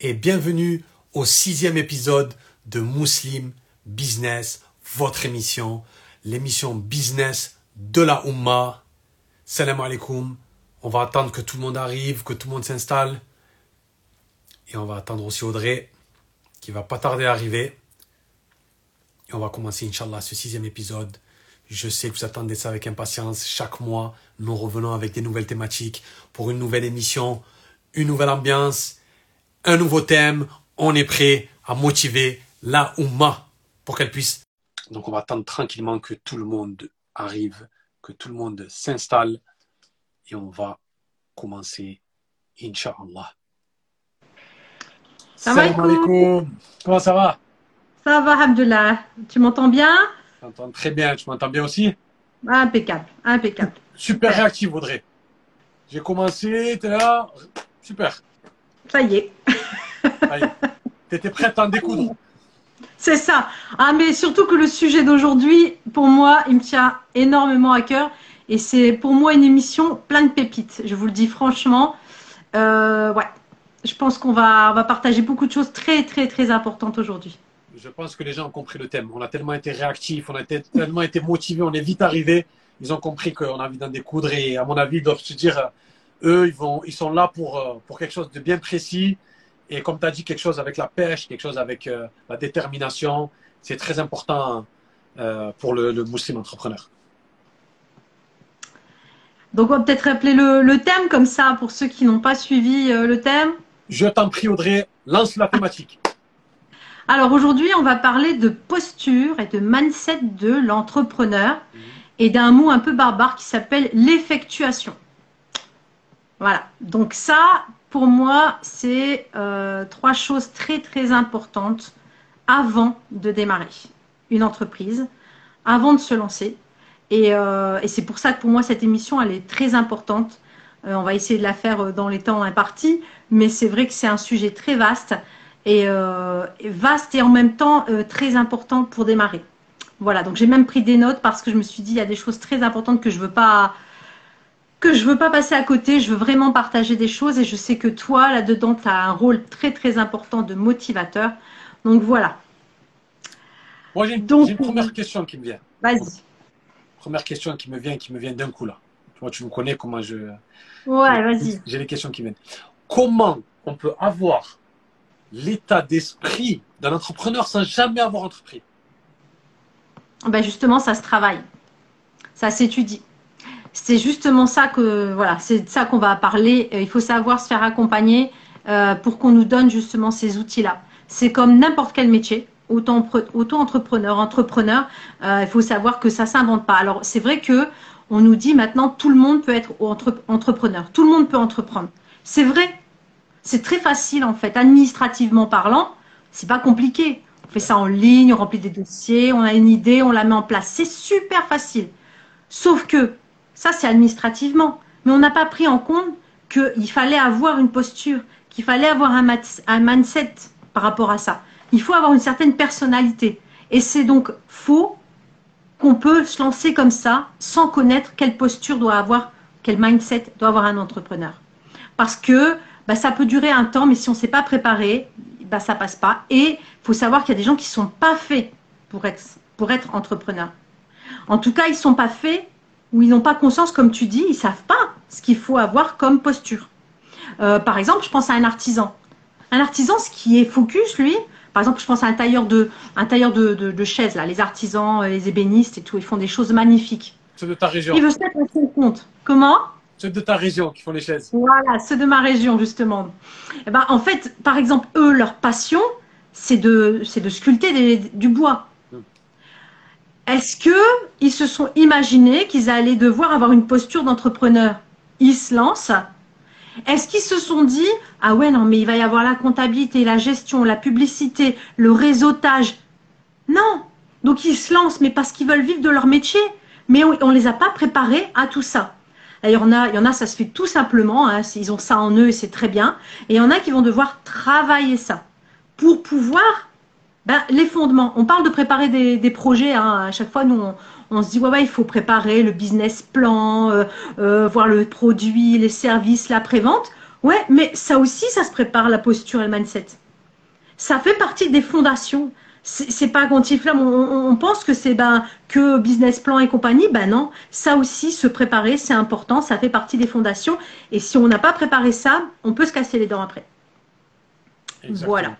et bienvenue au sixième épisode de Muslim Business, votre émission, l'émission business de la Ummah. Salam alaikum. On va attendre que tout le monde arrive, que tout le monde s'installe. Et on va attendre aussi Audrey, qui va pas tarder à arriver. Et on va commencer, Inch'Allah, ce sixième épisode. Je sais que vous attendez ça avec impatience. Chaque mois, nous revenons avec des nouvelles thématiques pour une nouvelle émission, une nouvelle ambiance, un nouveau thème. On est prêt à motiver la Oumma pour qu'elle puisse. Donc, on va attendre tranquillement que tout le monde arrive, que tout le monde s'installe et on va commencer, Inch'Allah. Salam alaikum. Comment ça va? Ça va, Abdullah. Tu m'entends bien? T'entends très bien. Tu m'entends bien aussi? Impeccable, impeccable. Super réactif, Audrey. J'ai commencé, t'es là. Super. Ça y est. T'étais prête à en découdre C'est ça. Ah, mais surtout que le sujet d'aujourd'hui, pour moi, il me tient énormément à cœur. Et c'est pour moi une émission plein de pépites. Je vous le dis franchement. Euh, ouais. Je pense qu'on va, on va partager beaucoup de choses très, très, très importantes aujourd'hui. Je pense que les gens ont compris le thème. On a tellement été réactifs, on a tellement été motivés, on est vite arrivés. Ils ont compris qu'on a envie d'en découdre et à mon avis, ils doivent se dire, eux, ils, vont, ils sont là pour, euh, pour quelque chose de bien précis. Et comme tu as dit, quelque chose avec la pêche, quelque chose avec euh, la détermination. C'est très important euh, pour le, le musulman entrepreneur. Donc, on va peut-être rappeler le, le, thème comme ça pour ceux qui n'ont pas suivi le thème. Je t'en prie, Audrey, lance la thématique. Alors aujourd'hui, on va parler de posture et de mindset de l'entrepreneur et d'un mot un peu barbare qui s'appelle l'effectuation. Voilà, donc ça, pour moi, c'est euh, trois choses très très importantes avant de démarrer une entreprise, avant de se lancer. Et, euh, c'est pour ça que pour moi, cette émission, elle est très importante. Euh, on va essayer de la faire dans les temps impartis, mais c'est vrai que c'est un sujet très vaste et vaste et en même temps très important pour démarrer. Voilà, donc j'ai même pris des notes parce que je me suis dit, il y a des choses très importantes que je ne veux pas que je veux pas passer à côté, je veux vraiment partager des choses et je sais que toi, là-dedans, tu as un rôle très très important de motivateur. Donc voilà. Moi, j'ai une, une, première question qui me vient. Vas-y. Première question qui me vient, qui me vient d'un coup là. Toi, tu me connais comment je. Ouais, vas-y. J'ai les questions qui viennent. Comment on peut avoir l'état d'esprit d'un entrepreneur sans jamais avoir entrepris ben Justement, ça se travaille. Ça s'étudie c'est justement ça que voilà, c'est ça qu'on va parler. Euh, il faut savoir se faire accompagner euh, pour qu'on nous donne justement ces outils-là. C'est comme n'importe quel métier, auto-entrepreneur, entrepreneur. Euh, il faut savoir que ça s'invente pas. Alors c'est vrai que on nous dit maintenant tout le monde peut être entrepreneur, tout le monde peut entreprendre. C'est vrai, c'est très facile en fait, administrativement parlant, c'est pas compliqué. On fait ça en ligne, on remplit des dossiers, on a une idée, on la met en place. C'est super facile. Sauf que ça, c'est administrativement. Mais on n'a pas pris en compte qu'il fallait avoir une posture, qu'il fallait avoir un, un mindset par rapport à ça. Il faut avoir une certaine personnalité. Et c'est donc faux qu'on peut se lancer comme ça sans connaître quelle posture doit avoir, quel mindset doit avoir un entrepreneur. Parce que bah, ça peut durer un temps, mais si on ne s'est pas préparé, bah, ça passe pas. Et il faut savoir qu'il y a des gens qui ne sont pas faits pour être, pour être entrepreneur. En tout cas, ils ne sont pas faits où ils n'ont pas conscience, comme tu dis, ils ne savent pas ce qu'il faut avoir comme posture. Euh, par exemple, je pense à un artisan. Un artisan, ce qui est focus, lui, par exemple, je pense à un tailleur de, un tailleur de, chaises, là, les artisans, euh, les ébénistes et tout, ils font des choses magnifiques. Ceux de ta région. Ils veulent se mettre à son compte. Comment? Ceux de ta région qui font les chaises. Voilà, ceux de ma région, justement. Et eh ben, en fait, par exemple, eux, leur passion, c'est de, de sculpter du bois. Est-ce qu'ils se sont imaginés qu'ils allaient devoir avoir une posture d'entrepreneur? Ils se lancent. Est-ce qu'ils se sont dit ah ouais non mais il va y avoir la comptabilité, la gestion, la publicité, le réseautage Non. Donc ils se lancent mais parce qu'ils veulent vivre de leur métier. Mais on, ne les a pas préparés à tout ça. Il y en a, il y en a, ça se fait tout simplement. Hein, ils ont ça en eux et c'est très bien. Et il y en a qui vont devoir travailler ça pour pouvoir ben, les fondements. On parle de préparer des, projets. Hein. À chaque fois, nous, on, se dit ouais, il faut préparer le business plan, euh, euh, voir le produit, les services, la prévente. Ouais, mais ça aussi, ça se prépare, la posture et le mindset. Ça fait partie des fondations. C'est pas quantiflame. On, on pense que c'est ben, que business plan et compagnie. Ben non, ça aussi, se préparer, c'est important. Ça fait partie des fondations. Et si on n'a pas préparé ça, on peut se casser les dents après. Voilà.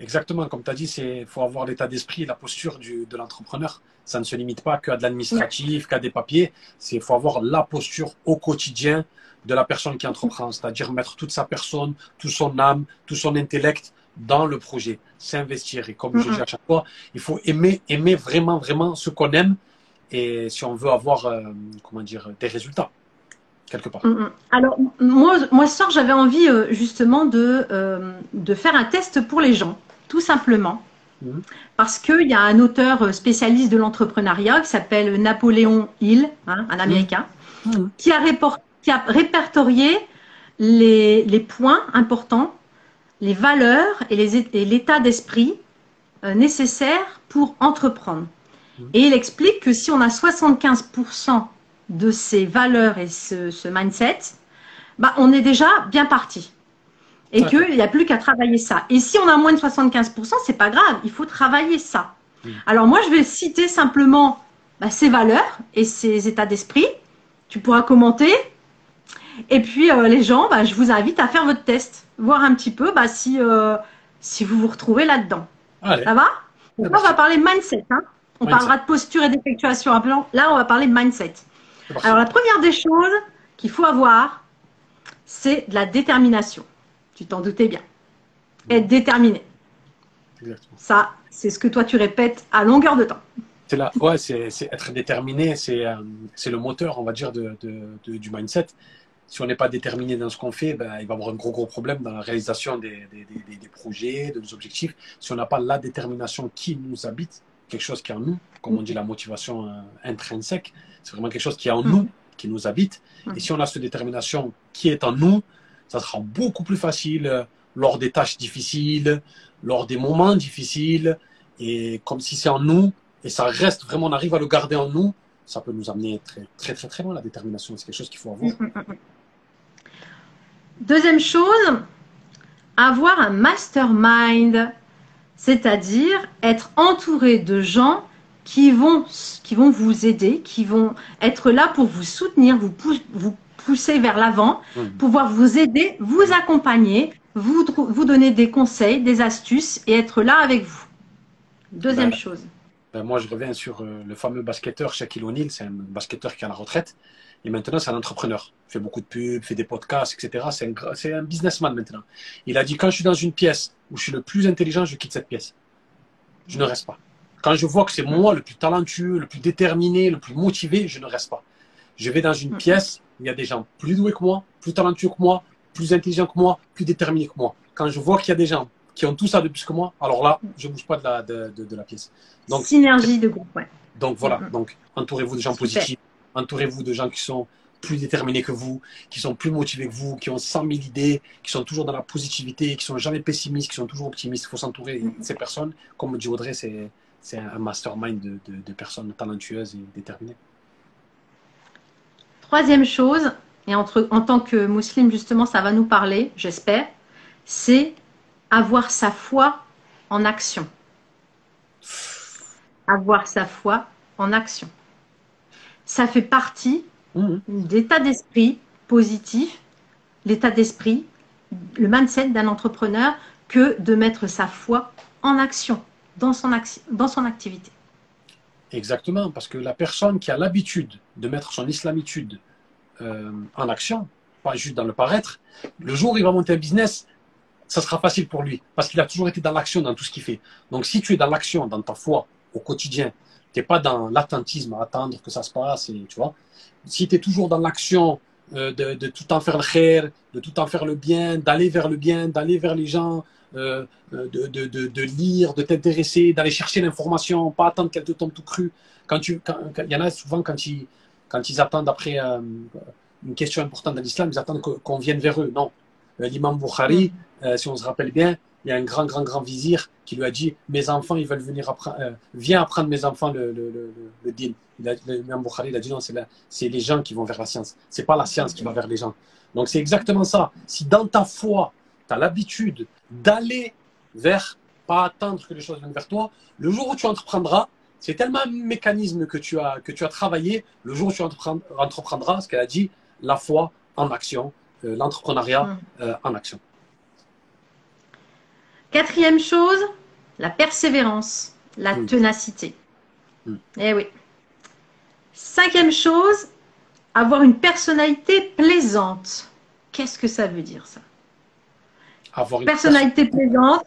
Exactement, comme tu as dit, il faut avoir l'état d'esprit, la posture du, de l'entrepreneur. Ça ne se limite pas qu'à de l'administratif, qu'à des papiers. Il faut avoir la posture au quotidien de la personne qui entreprend, c'est-à-dire mettre toute sa personne, tout son âme, tout son intellect dans le projet, s'investir. Et comme je dis à chaque fois, il faut aimer, aimer vraiment, vraiment ce qu'on aime et si on veut avoir, euh, comment dire, des résultats quelque part. Alors, moi, moi ce soir, j'avais envie euh, justement de, euh, de faire un test pour les gens, tout simplement. Mm-hmm. Parce qu'il y a un auteur spécialiste de l'entrepreneuriat qui s'appelle Napoléon Hill, hein, un Américain, mm-hmm. qui, a qui, a répertorié les, les, points importants, les valeurs et l'état d'esprit euh, nécessaires pour entreprendre. Mm-hmm. Et il explique que si on a 75% de ces valeurs et ce, mindset, bah, on est déjà bien parti. Et qu'il n'y a plus qu'à travailler ça. Et si on a moins de 75%, c'est pas grave, il faut travailler ça. Alors moi, je vais citer simplement bah, ces valeurs et ces états d'esprit. Tu pourras commenter. Et puis euh, les gens, bah, je vous invite à faire votre test, voir un petit peu bah, si, euh, si vous vous retrouvez là-dedans. Ça va on va parler mindset. Hein. on parlera de posture et d'effectuation. Là, on va parler mindset. Alors la première des choses qu'il faut avoir, c'est de la détermination. Tu t'en doutais bien. Être déterminé. Exactement. Ça, c'est ce que toi tu répètes à longueur de temps. C'est là, ouais, c'est être déterminé, c'est euh, le moteur, on va dire, de, du mindset. Si on n'est pas déterminé dans ce qu'on fait, ben, il va y avoir un gros, gros problème dans la réalisation des, des projets, de nos objectifs. Si on n'a pas la détermination qui nous habite, quelque chose qui est en nous, comme on dit la motivation euh, intrinsèque, c'est vraiment quelque chose qui est en nous, qui nous habite. Et si on a cette détermination qui est en nous, ça sera beaucoup plus facile euh, lors des tâches difficiles, lors des moments difficiles, et comme si c'est en nous, et ça reste vraiment, on arrive à le garder en nous, ça peut nous amener très très très, très loin la détermination. C'est quelque chose qu'il faut avoir. Deuxième chose, avoir un mastermind c'est-à-dire être entouré de gens qui vont, qui vont vous aider, qui vont être là pour vous soutenir, vous, vous pousser vers l'avant, pouvoir vous aider, vous accompagner, vous, vous donner des conseils, des astuces et être là avec vous. Deuxième ben, chose. Ben, moi, je reviens sur euh, le fameux basketteur Shaquille O'Neal, c'est un basketteur qui est à la retraite. Et maintenant, c'est un entrepreneur. Il fait beaucoup de pubs, fait des podcasts, etc. C'est un, un businessman maintenant. Il a dit, quand je suis dans une pièce où je suis le plus intelligent, je quitte cette pièce. Je ne reste pas. Quand je vois que c'est moi le plus talentueux, le plus déterminé, le plus motivé, je ne reste pas. Je vais dans une pièce où il y a des gens plus doués que moi, plus talentueux que moi, plus intelligents que moi, plus déterminés que moi. Quand je vois qu'il y a des gens qui ont tout ça de plus que moi, alors là, je ne bouge pas de la, de, de, la pièce. Donc, Synergie de groupe, ouais. Donc voilà, donc entourez-vous de gens positifs, entourez-vous de gens qui sont plus déterminés que vous, qui sont plus motivés que vous, qui ont 100 000 idées, qui sont toujours dans la positivité, qui sont jamais pessimistes, qui sont toujours optimistes. Il faut s'entourer de ces personnes. Comme dit Audrey, c'est un mastermind de, de, personnes talentueuses et déterminées. Troisième chose, et entre, en tant que musulman, justement, ça va nous parler, j'espère, c'est avoir sa foi en action. Avoir sa foi en action ça fait partie mhm. d'état d'esprit positif, l'état d'esprit, le mindset d'un entrepreneur que de mettre sa foi en action dans son, dans son activité. Exactement, parce que la personne qui a l'habitude de mettre son islamitude euh, en action, pas juste dans le paraître, le jour où il va monter un business, ça sera facile pour lui, parce qu'il a toujours été dans l'action dans tout ce qu'il fait. Donc si tu es dans l'action, dans ta foi au quotidien, tu n'es pas dans l'attentisme à attendre que ça se passe. Tu vois. Si tu es toujours dans l'action euh, de, tout en faire le khair, de tout en faire le bien, d'aller vers le bien, d'aller vers les gens, euh, euh de, lire, de t'intéresser, d'aller chercher l'information, pas attendre qu'elle te tombe tout cru. Quand il y en a souvent quand ils, attendent après une question importante dans l'islam, ils attendent qu'on vienne vers eux. Non. Euh, l'imam Bukhari, si on se rappelle bien, il y a un grand, grand, grand vizir qui lui a dit Mes enfants, ils veulent venir apprendre, euh, viens apprendre mes enfants le, le, le, le din. Il a, le Imam Bukhari, il a dit Non, c'est, les gens qui vont vers la science. C'est pas la science qui va vers les gens. Donc c'est exactement ça. Si dans ta foi, tu as l'habitude d'aller vers, pas attendre que les choses viennent vers toi, le jour où tu entreprendras, c'est tellement un mécanisme que tu as, que tu as travaillé, le jour où tu entreprendras, ce qu'elle a dit, la foi en action, euh, l'entrepreneuriat Mm. euh, en action. Quatrième chose, la persévérance, la Mm. ténacité. Eh oui. Cinquième chose, avoir une personnalité plaisante. Qu'est-ce que ça veut dire ça? Avoir une Personnalité plaisante,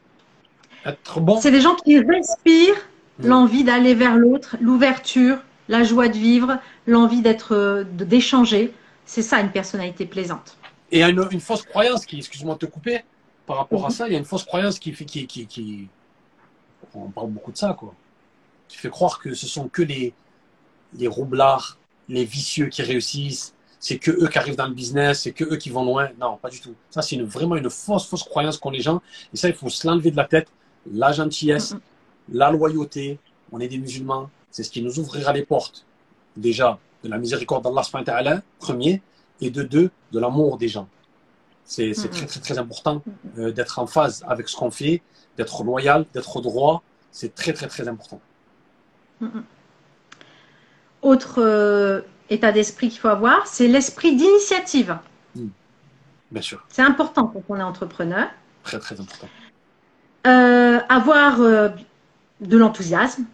être bon. c'est des gens qui respirent l'envie d'aller vers l'autre, l'ouverture, la joie de vivre, l'envie d'être, euh, d'échanger. C'est ça une personnalité plaisante. Et il y a une, une fausse croyance qui, excuse-moi de te couper, par rapport à Mhm. ça, il y a une fausse croyance qui fait, qui, qui, qui, on parle beaucoup de ça, quoi. Qui fait croire que ce sont que les, les roublards, les vicieux qui réussissent, c'est que eux qui arrivent dans le business, c'est que eux qui vont loin. Non, pas du tout. Ça, c'est une, vraiment une fausse, fausse croyance qu'ont les gens. Et ça, il faut se l'enlever de la tête. La gentillesse, Mhm. la loyauté, on est des musulmans, c'est ce qui nous ouvrira les portes. Déjà, de la miséricorde d'Allah, premier, et de deux, de l'amour des gens. C'est très, très, très important euh, d'être en phase avec ce qu'on fait, d'être loyal, d'être droit. C'est très, très, très important. Autre euh, état d'esprit qu'il faut avoir, c'est l'esprit d'initiative. Bien sûr. C'est important quand on est entrepreneur. Très, très important. Euh, avoir de l'enthousiasme.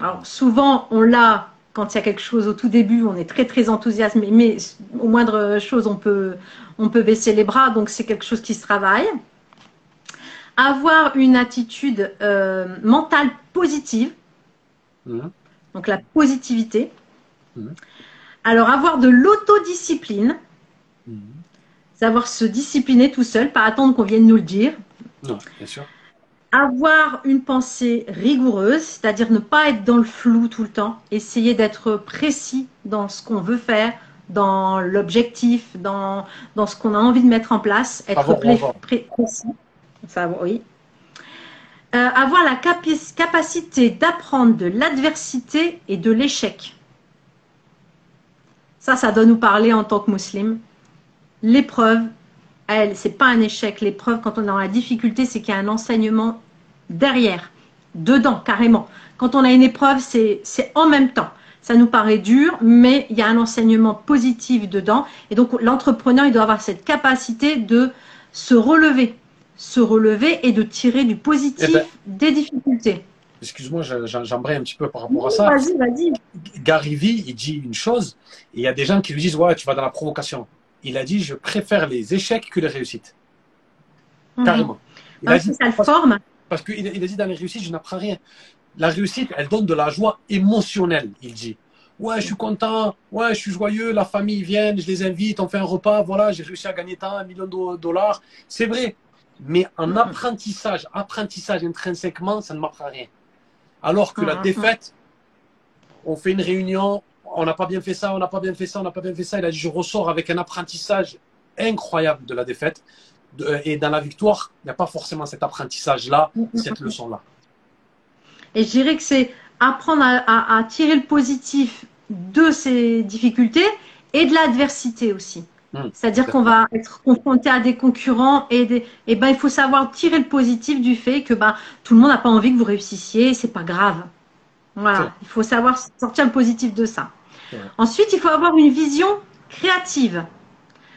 Alors souvent on l'a quand il y a quelque chose au tout début, on est très très enthousiaste, mais, mais au moindre chose on peut, on peut baisser les bras, donc c'est quelque chose qui se travaille. Avoir une attitude euh, mentale positive, Mhm. donc la positivité. Mhm. Alors avoir de l'autodiscipline, Mhm. savoir se discipliner tout seul, pas attendre qu'on vienne nous le dire. Non, bien sûr. Avoir une pensée rigoureuse, c'est-à-dire ne pas être dans le flou tout le temps, essayer d'être précis dans ce qu'on veut faire, dans l'objectif, dans, dans ce qu'on a envie de mettre en place, être pré- précis. Ça, oui. Euh, avoir la capacité d'apprendre de l'adversité et de l'échec. Ça, ça doit nous parler en tant que musulmans. L'épreuve, elle, c'est pas un échec. L'épreuve, quand on est dans la difficulté, c'est qu'il y a un enseignement derrière, dedans, carrément. Quand on a une épreuve, c'est en même temps. Ça nous paraît dur, mais il y a un enseignement positif dedans. Et donc, l'entrepreneur, il doit avoir cette capacité de se relever, se relever et de tirer du positif Eh ben- des difficultés. Excuse-moi, j'embraye un petit peu par rapport à ça. Vas-y, vas-y. Gary Vee, il dit une chose, et il y a des gens qui lui disent Ouais, tu vas dans la provocation. Il a dit Je préfère les échecs que les réussites. Carrément. Il Mhm. a dit, que ça le parce, forme. parce qu'il il a dit Dans les réussites, je n'apprends rien. La réussite, elle donne de la joie émotionnelle, il dit. Ouais, je suis content, ouais, je suis joyeux, la famille vient, je les invite, on fait un repas, voilà, j'ai réussi à gagner tant, un million de dollars. C'est vrai. Mais en Mhm. apprentissage, apprentissage intrinsèquement, ça ne m'apprend rien. Alors que la Mhm. défaite, on fait une réunion, on n'a pas bien fait ça, on n'a pas bien fait ça, on n'a pas bien fait ça. Il a dit, je ressors avec un apprentissage incroyable de la défaite. De- et dans la victoire, il n'y a pas forcément cet apprentissage-là, cette leçon-là. Et je dirais que c'est apprendre à, à- à tirer le positif de ces difficultés et de l'adversité aussi. C'est-à-dire qu'on va être confronté à des concurrents et, des, et ben, il faut savoir tirer le positif du fait que ben, tout le monde n'a pas envie que vous réussissiez, c'est pas grave. Voilà, il faut savoir sortir le positif de ça. Ensuite, il faut avoir une vision créative.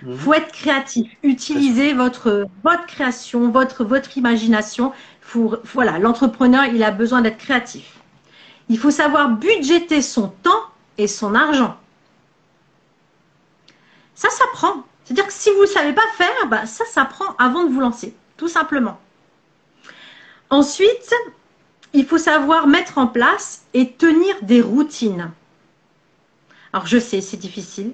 Il Mhm. faut être créatif, utiliser votre, votre création, votre, votre imagination. Faut- voilà, l'entrepreneur, il a besoin d'être créatif. Il faut savoir budgéter son temps et son argent. Ça s'apprend. C'est-à-dire que si vous ne savez pas faire, bah, ça s'apprend avant de vous lancer, tout simplement. Ensuite, il faut savoir mettre en place et tenir des routines. Alors je sais, c'est difficile,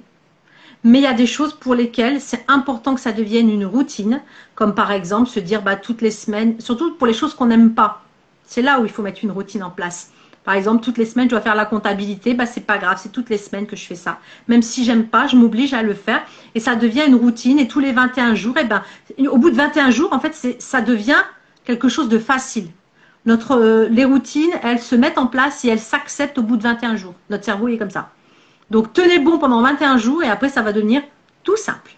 mais il y a des choses pour lesquelles c'est important que ça devienne une routine, comme par exemple se dire bah, toutes les semaines, surtout pour les choses qu'on n'aime pas. C'est là où il faut mettre une routine en place. Par exemple, toutes les semaines, je dois faire la comptabilité, bah, c'est pas grave, c'est toutes les semaines que je fais ça. Même si j'aime pas, je m'oblige à le faire et ça devient une routine. Et tous les 21 jours, et ben, au bout de 21 jours, en fait, ça devient quelque chose de facile. Notre, euh, les routines, elles se mettent en place et elles s'acceptent au bout de 21 jours. Notre cerveau est comme ça. Donc tenez bon pendant 21 jours et après ça va devenir tout simple.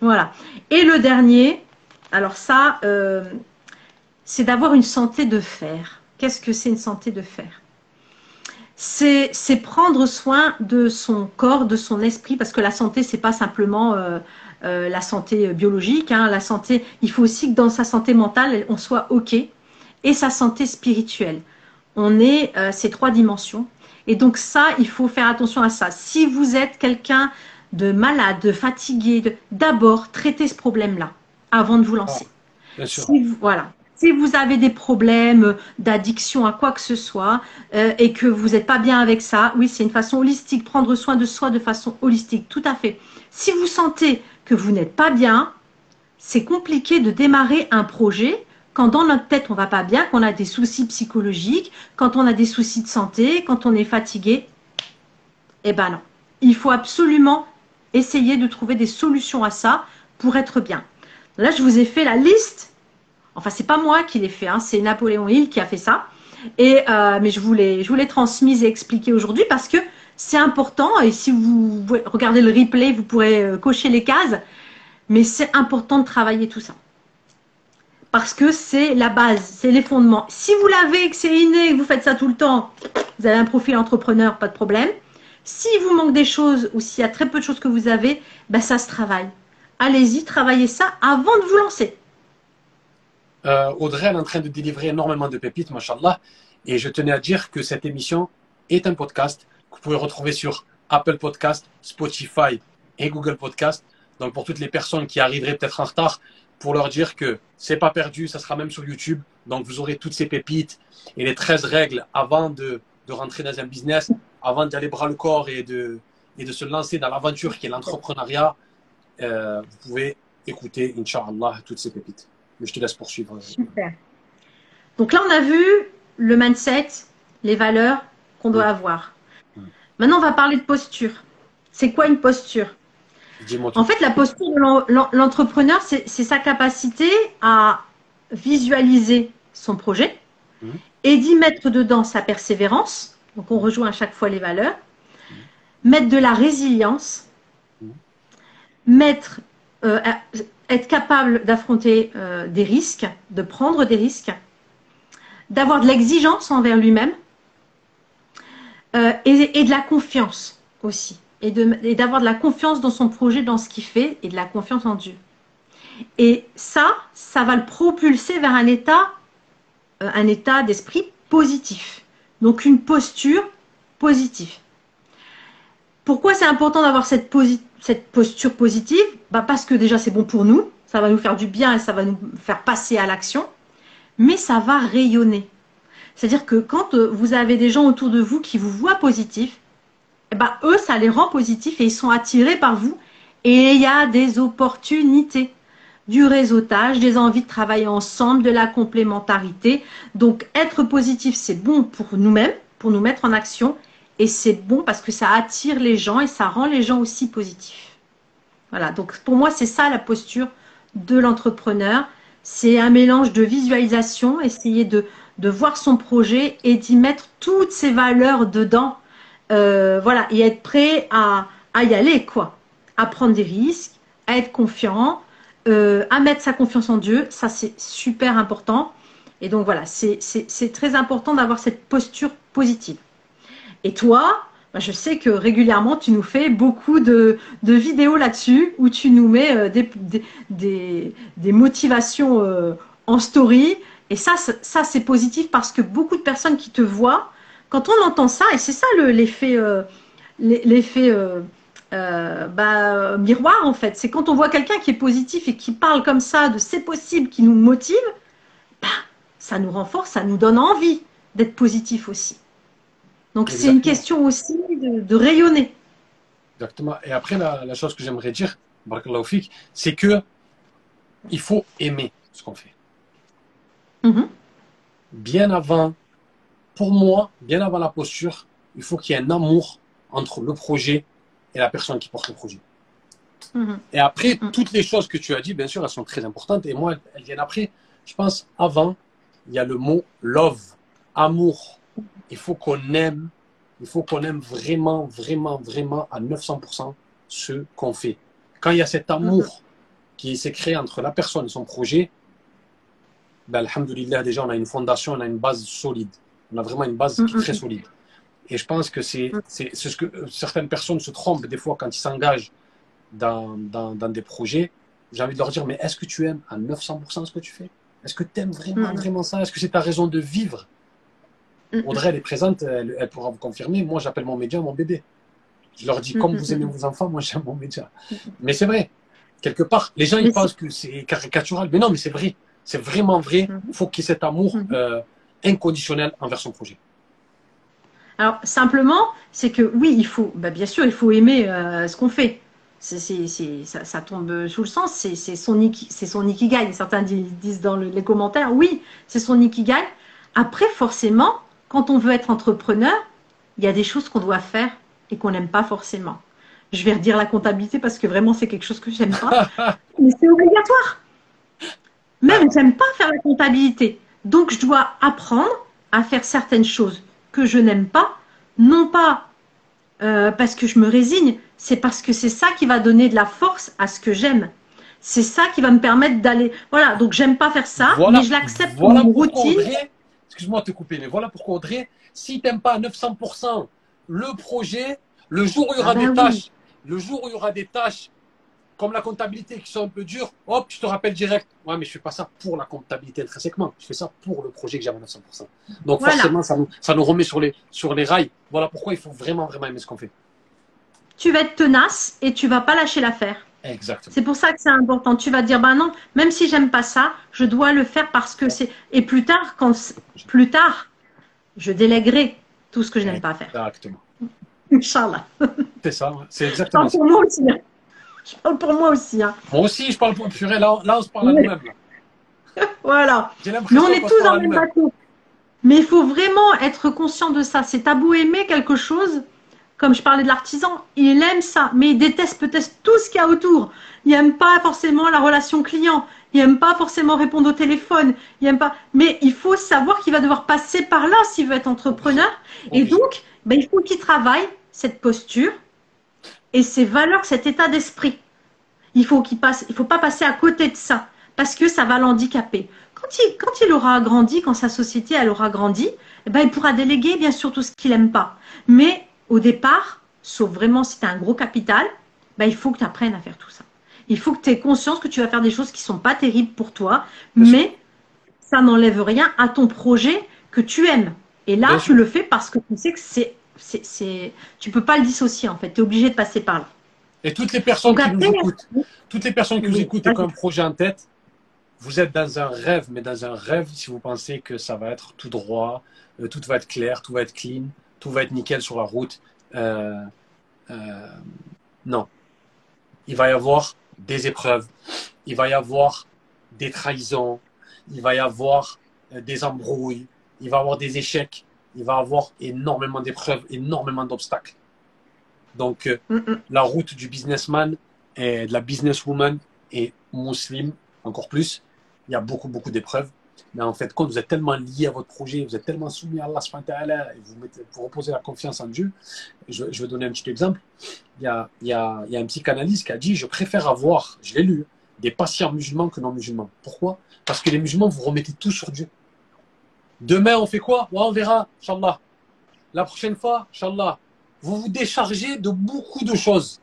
Voilà. Et le dernier, alors ça, euh, c'est d'avoir une santé de fer. Qu'est-ce que c'est une santé de fer? C'est, prendre soin de son corps, de son esprit, parce que la santé, c'est pas simplement euh, euh, la santé biologique. Hein. la santé, il faut aussi que dans sa santé mentale, on soit ok, et sa santé spirituelle. On est ces trois dimensions. Et donc ça, il faut faire attention à ça. Si vous êtes quelqu'un de malade, de fatigué, d'abord traitez ce problème-là avant de vous lancer. Ah, si vous, voilà. Si vous avez des problèmes d'addiction à quoi que ce soit euh, et que vous n'êtes pas bien avec ça, oui, c'est une façon holistique, prendre soin de soi de façon holistique, tout à fait. Si vous sentez que vous n'êtes pas bien, c'est compliqué de démarrer un projet quand dans notre tête on va pas bien, qu'on a des soucis psychologiques, quand on a des soucis de santé, quand on est fatigué. Eh ben non. Il faut absolument essayer de trouver des solutions à ça pour être bien. Là, je vous ai fait la liste. Enfin, c'est pas moi qui l'ai fait, hein, c'est Napoléon Hill qui a fait ça. Et euh, mais je vous l'ai, je vous l'ai transmise et expliqué aujourd'hui parce que c'est important. Et si vous regardez le replay, vous pourrez euh, cocher les cases. Mais c'est important de travailler tout ça parce que c'est la base, c'est les fondements. Si vous l'avez, que c'est inné, que vous faites ça tout le temps, vous avez un profil entrepreneur, pas de problème. S'il vous manque des choses ou s'il y a très peu de choses que vous avez, ben ça se travaille. Allez-y, travaillez ça avant de vous lancer. Euh, Audrey, elle est en train de délivrer énormément de pépites, machallah. Et je tenais à dire que cette émission est un podcast que vous pouvez retrouver sur Apple Podcast, Spotify et Google Podcast. Donc pour toutes les personnes qui arriveraient peut-être en retard, pour leur dire que c'est pas perdu, ça sera même sur YouTube. Donc vous aurez toutes ces pépites et les 13 règles avant de, de rentrer dans un business avant d'y aller bras le corps et de, et de se lancer dans l'aventure qui est l'entrepreneuriat, euh, vous pouvez écouter, Inch'Allah, toutes ces pépites. Mais je te laisse poursuivre. Super. Donc là, on a vu le mindset, les valeurs qu'on doit avoir. Maintenant, on va parler de posture. C'est quoi une posture? En fait, la posture de l'entrepreneur, c'est sa capacité à visualiser son projet et d'y mettre dedans sa persévérance, donc on rejoint à chaque fois les valeurs. Mettre de la résilience, mettre, euh, être capable d'affronter euh, des risques, de prendre des risques, d'avoir de l'exigence envers lui-même. Euh, et, de la confiance aussi. Et d'avoir de, la confiance dans son projet, dans ce qu'il fait et de la confiance en Dieu. Et ça, ça va le propulser vers un état, un état d'esprit positif. Donc une posture positive. Pourquoi c'est important d'avoir cette, posture positive? Bah Parce que déjà c'est bon pour nous, ça va nous faire du bien et ça va nous faire passer à l'action, mais ça va rayonner. C'est-à-dire que quand euh, vous avez des gens autour de vous qui vous voient positif, eh ben, eux, ça les rend positifs et ils sont attirés par vous. Et il y a des opportunités du réseautage, des envies de travailler ensemble, de la complémentarité. Donc être positif, c'est bon pour nous-mêmes, pour nous mettre en action, et c'est bon parce que ça attire les gens et ça rend les gens aussi positifs. Voilà, donc pour moi, c'est ça la posture de l'entrepreneur. C'est un mélange de visualisation, essayer de, de voir son projet et d'y mettre toutes ses valeurs dedans. Euh, voilà, et être prêt à, y aller, quoi. À prendre des risques, à être confiant, euh, à mettre sa confiance en Dieu, ça c'est super important. Et donc voilà, c'est très important d'avoir cette posture positive. Et toi, bah, je sais que régulièrement tu nous fais beaucoup de, vidéos là-dessus où tu nous mets euh, des, des, motivations euh, en story. Et ça, ça c'est positif parce que beaucoup de personnes qui te voient, quand on entend ça, et c'est ça l'effet l'effet euh, bah, miroir en fait. C'est quand on voit quelqu'un qui est positif et qui parle comme ça de c'est possible, qui nous motive, bah, ça nous renforce, ça nous donne envie d'être positif aussi. Donc c'est une question aussi de, rayonner. Exactement. Et après, la, chose que j'aimerais dire, c'est que il faut aimer ce qu'on fait. Mm-hmm. Bien avant, pour moi, bien avant la posture, il faut qu'il y ait un amour entre le projet et la personne qui porte le projet. Mhm. Et après, mhm. toutes les choses que tu as dit, bien sûr, elles sont très importantes. Et moi, elles viennent après. Je pense avant, il y a le mot love, amour. Il faut qu'on aime, il faut qu'on aime vraiment, vraiment, vraiment à 900% ce qu'on fait. Quand il y a cet amour mhm. qui s'est créé entre la personne et son projet, ben, alhamdoulilah, déjà, on a une fondation, on a une base solide. On a vraiment une base qui est très solide. Et je pense que c'est ce que certaines personnes se trompent des fois quand ils s'engagent dans, dans, dans, des projets. J'ai envie de leur dire, mais est-ce que tu aimes à 900% ce que tu fais? Est-ce que tu aimes vraiment, vraiment ça? Est-ce que c'est ta raison de vivre? Audrey, elle est présente, elle, pourra vous confirmer. Moi, j'appelle mon média mon bébé. Je leur dis, comme vous aimez vos enfants, moi, j'aime mon média. Mais c'est vrai. Quelque part, les gens, ils pensent que c'est caricatural. Mais non, mais c'est vrai. C'est vraiment vrai. Il faut qu'il y ait cet amour euh, inconditionnel envers son projet. Alors, simplement, c'est que oui, il faut, bah, bien sûr, il faut aimer euh, ce qu'on fait. C'est, ça, ça, tombe sous le sens, c'est, son, c'est son ikigai. Certains disent dans les commentaires, oui, c'est son ikigai. Après, forcément, quand on veut être entrepreneur, il y a des choses qu'on doit faire et qu'on n'aime pas forcément. Je vais redire la comptabilité parce que vraiment c'est quelque chose que j'aime pas, mais c'est obligatoire. Même j'aime pas faire la comptabilité, donc je dois apprendre à faire certaines choses que je n'aime pas, non pas euh, parce que je me résigne, c'est parce que c'est ça qui va donner de la force à ce que j'aime. C'est ça qui va me permettre d'aller. Voilà, donc j'aime pas faire ça, mais je l'accepte comme routine excuse-moi de te couper, mais voilà pourquoi Audrey, si tu n'aimes pas à 900% le projet, le jour où il y aura ah ben des tâches, le jour où il y aura des tâches comme la comptabilité qui sont un peu dures, hop, je te rappelle direct. Ouais, mais je fais pas ça pour la comptabilité intrinsèquement. Je fais ça pour le projet que j'ai à 900%. Donc forcément, ça nous, ça nous remet sur les, sur les rails. Voilà pourquoi il faut vraiment, vraiment aimer ce qu'on fait. Tu vas être tenace et tu vas pas lâcher l'affaire. Exactement. C'est pour ça que c'est important. Tu vas dire, bah non, même si j'aime pas ça, je dois le faire parce que c'est. Et plus tard, quand plus tard, je délèguerai tout ce que je n'aime pas faire. Exactement. Inch'Allah. C'est ça, c'est exactement ça. Pour aussi. Je parle pour moi aussi. Hein. Moi aussi, je parle pour purée. Là, là on se parle à nous-mêmes. voilà. Mais on est tous dans le même bateau. Mais il faut vraiment être conscient de ça. C'est tabou aimer quelque chose comme je parlais de l'artisan, il aime ça, mais il déteste peut-être tout ce qu'il y a autour. Il n'aime pas forcément la relation client, il n'aime pas forcément répondre au téléphone, il aime pas. Mais il faut savoir qu'il va devoir passer par là s'il veut être entrepreneur. Et donc, ben, il faut qu'il travaille cette posture et ses valeurs, cet état d'esprit. Il faut qu'il passe, il faut pas passer à côté de ça parce que ça va l'handicaper. Quand il, quand il aura grandi, quand sa société elle aura grandi, eh ben, il pourra déléguer bien sûr tout ce qu'il n'aime pas. Mais au départ, sauf vraiment si tu as un gros capital, bah, il faut que tu apprennes à faire tout ça. Il faut que tu aies conscience que tu vas faire des choses qui ne sont pas terribles pour toi, mais ça n'enlève rien à ton projet que tu aimes. Et là, tu le fais parce que tu sais que c'est, c'est, tu peux pas le dissocier en fait. Tu es obligé de passer par là. Et toutes les personnes qui nous écoutent, toutes les personnes qui nous écoutent et qui ont un projet en tête, vous êtes dans un rêve, mais dans un rêve si vous pensez que ça va être tout droit, euh, tout va être clair, tout va être clean tout va être nickel sur la route. Euh, euh, non. Il va y avoir des épreuves, il va y avoir des trahisons, il va y avoir des embrouilles, il va y avoir des échecs, il va avoir énormément d'épreuves, énormément d'obstacles. Donc, la route du businessman et de la businesswoman est musulmane, encore plus. Il y a beaucoup, beaucoup d'épreuves. Mais en fait, quand vous êtes tellement lié à votre projet, vous êtes tellement soumis à Allah et vous, mettez, vous reposez la confiance en Dieu, je, vais donner un petit exemple. Il y, a, il, y a, il y a un psychanalyste qui a dit Je préfère avoir, je l'ai lu, des patients musulmans que non musulmans. Pourquoi? Parce que les musulmans, vous remettez tout sur Dieu. Demain, on fait quoi? On verra, Inch'Allah. La prochaine fois, Inch'Allah. Vous vous déchargez de beaucoup de choses.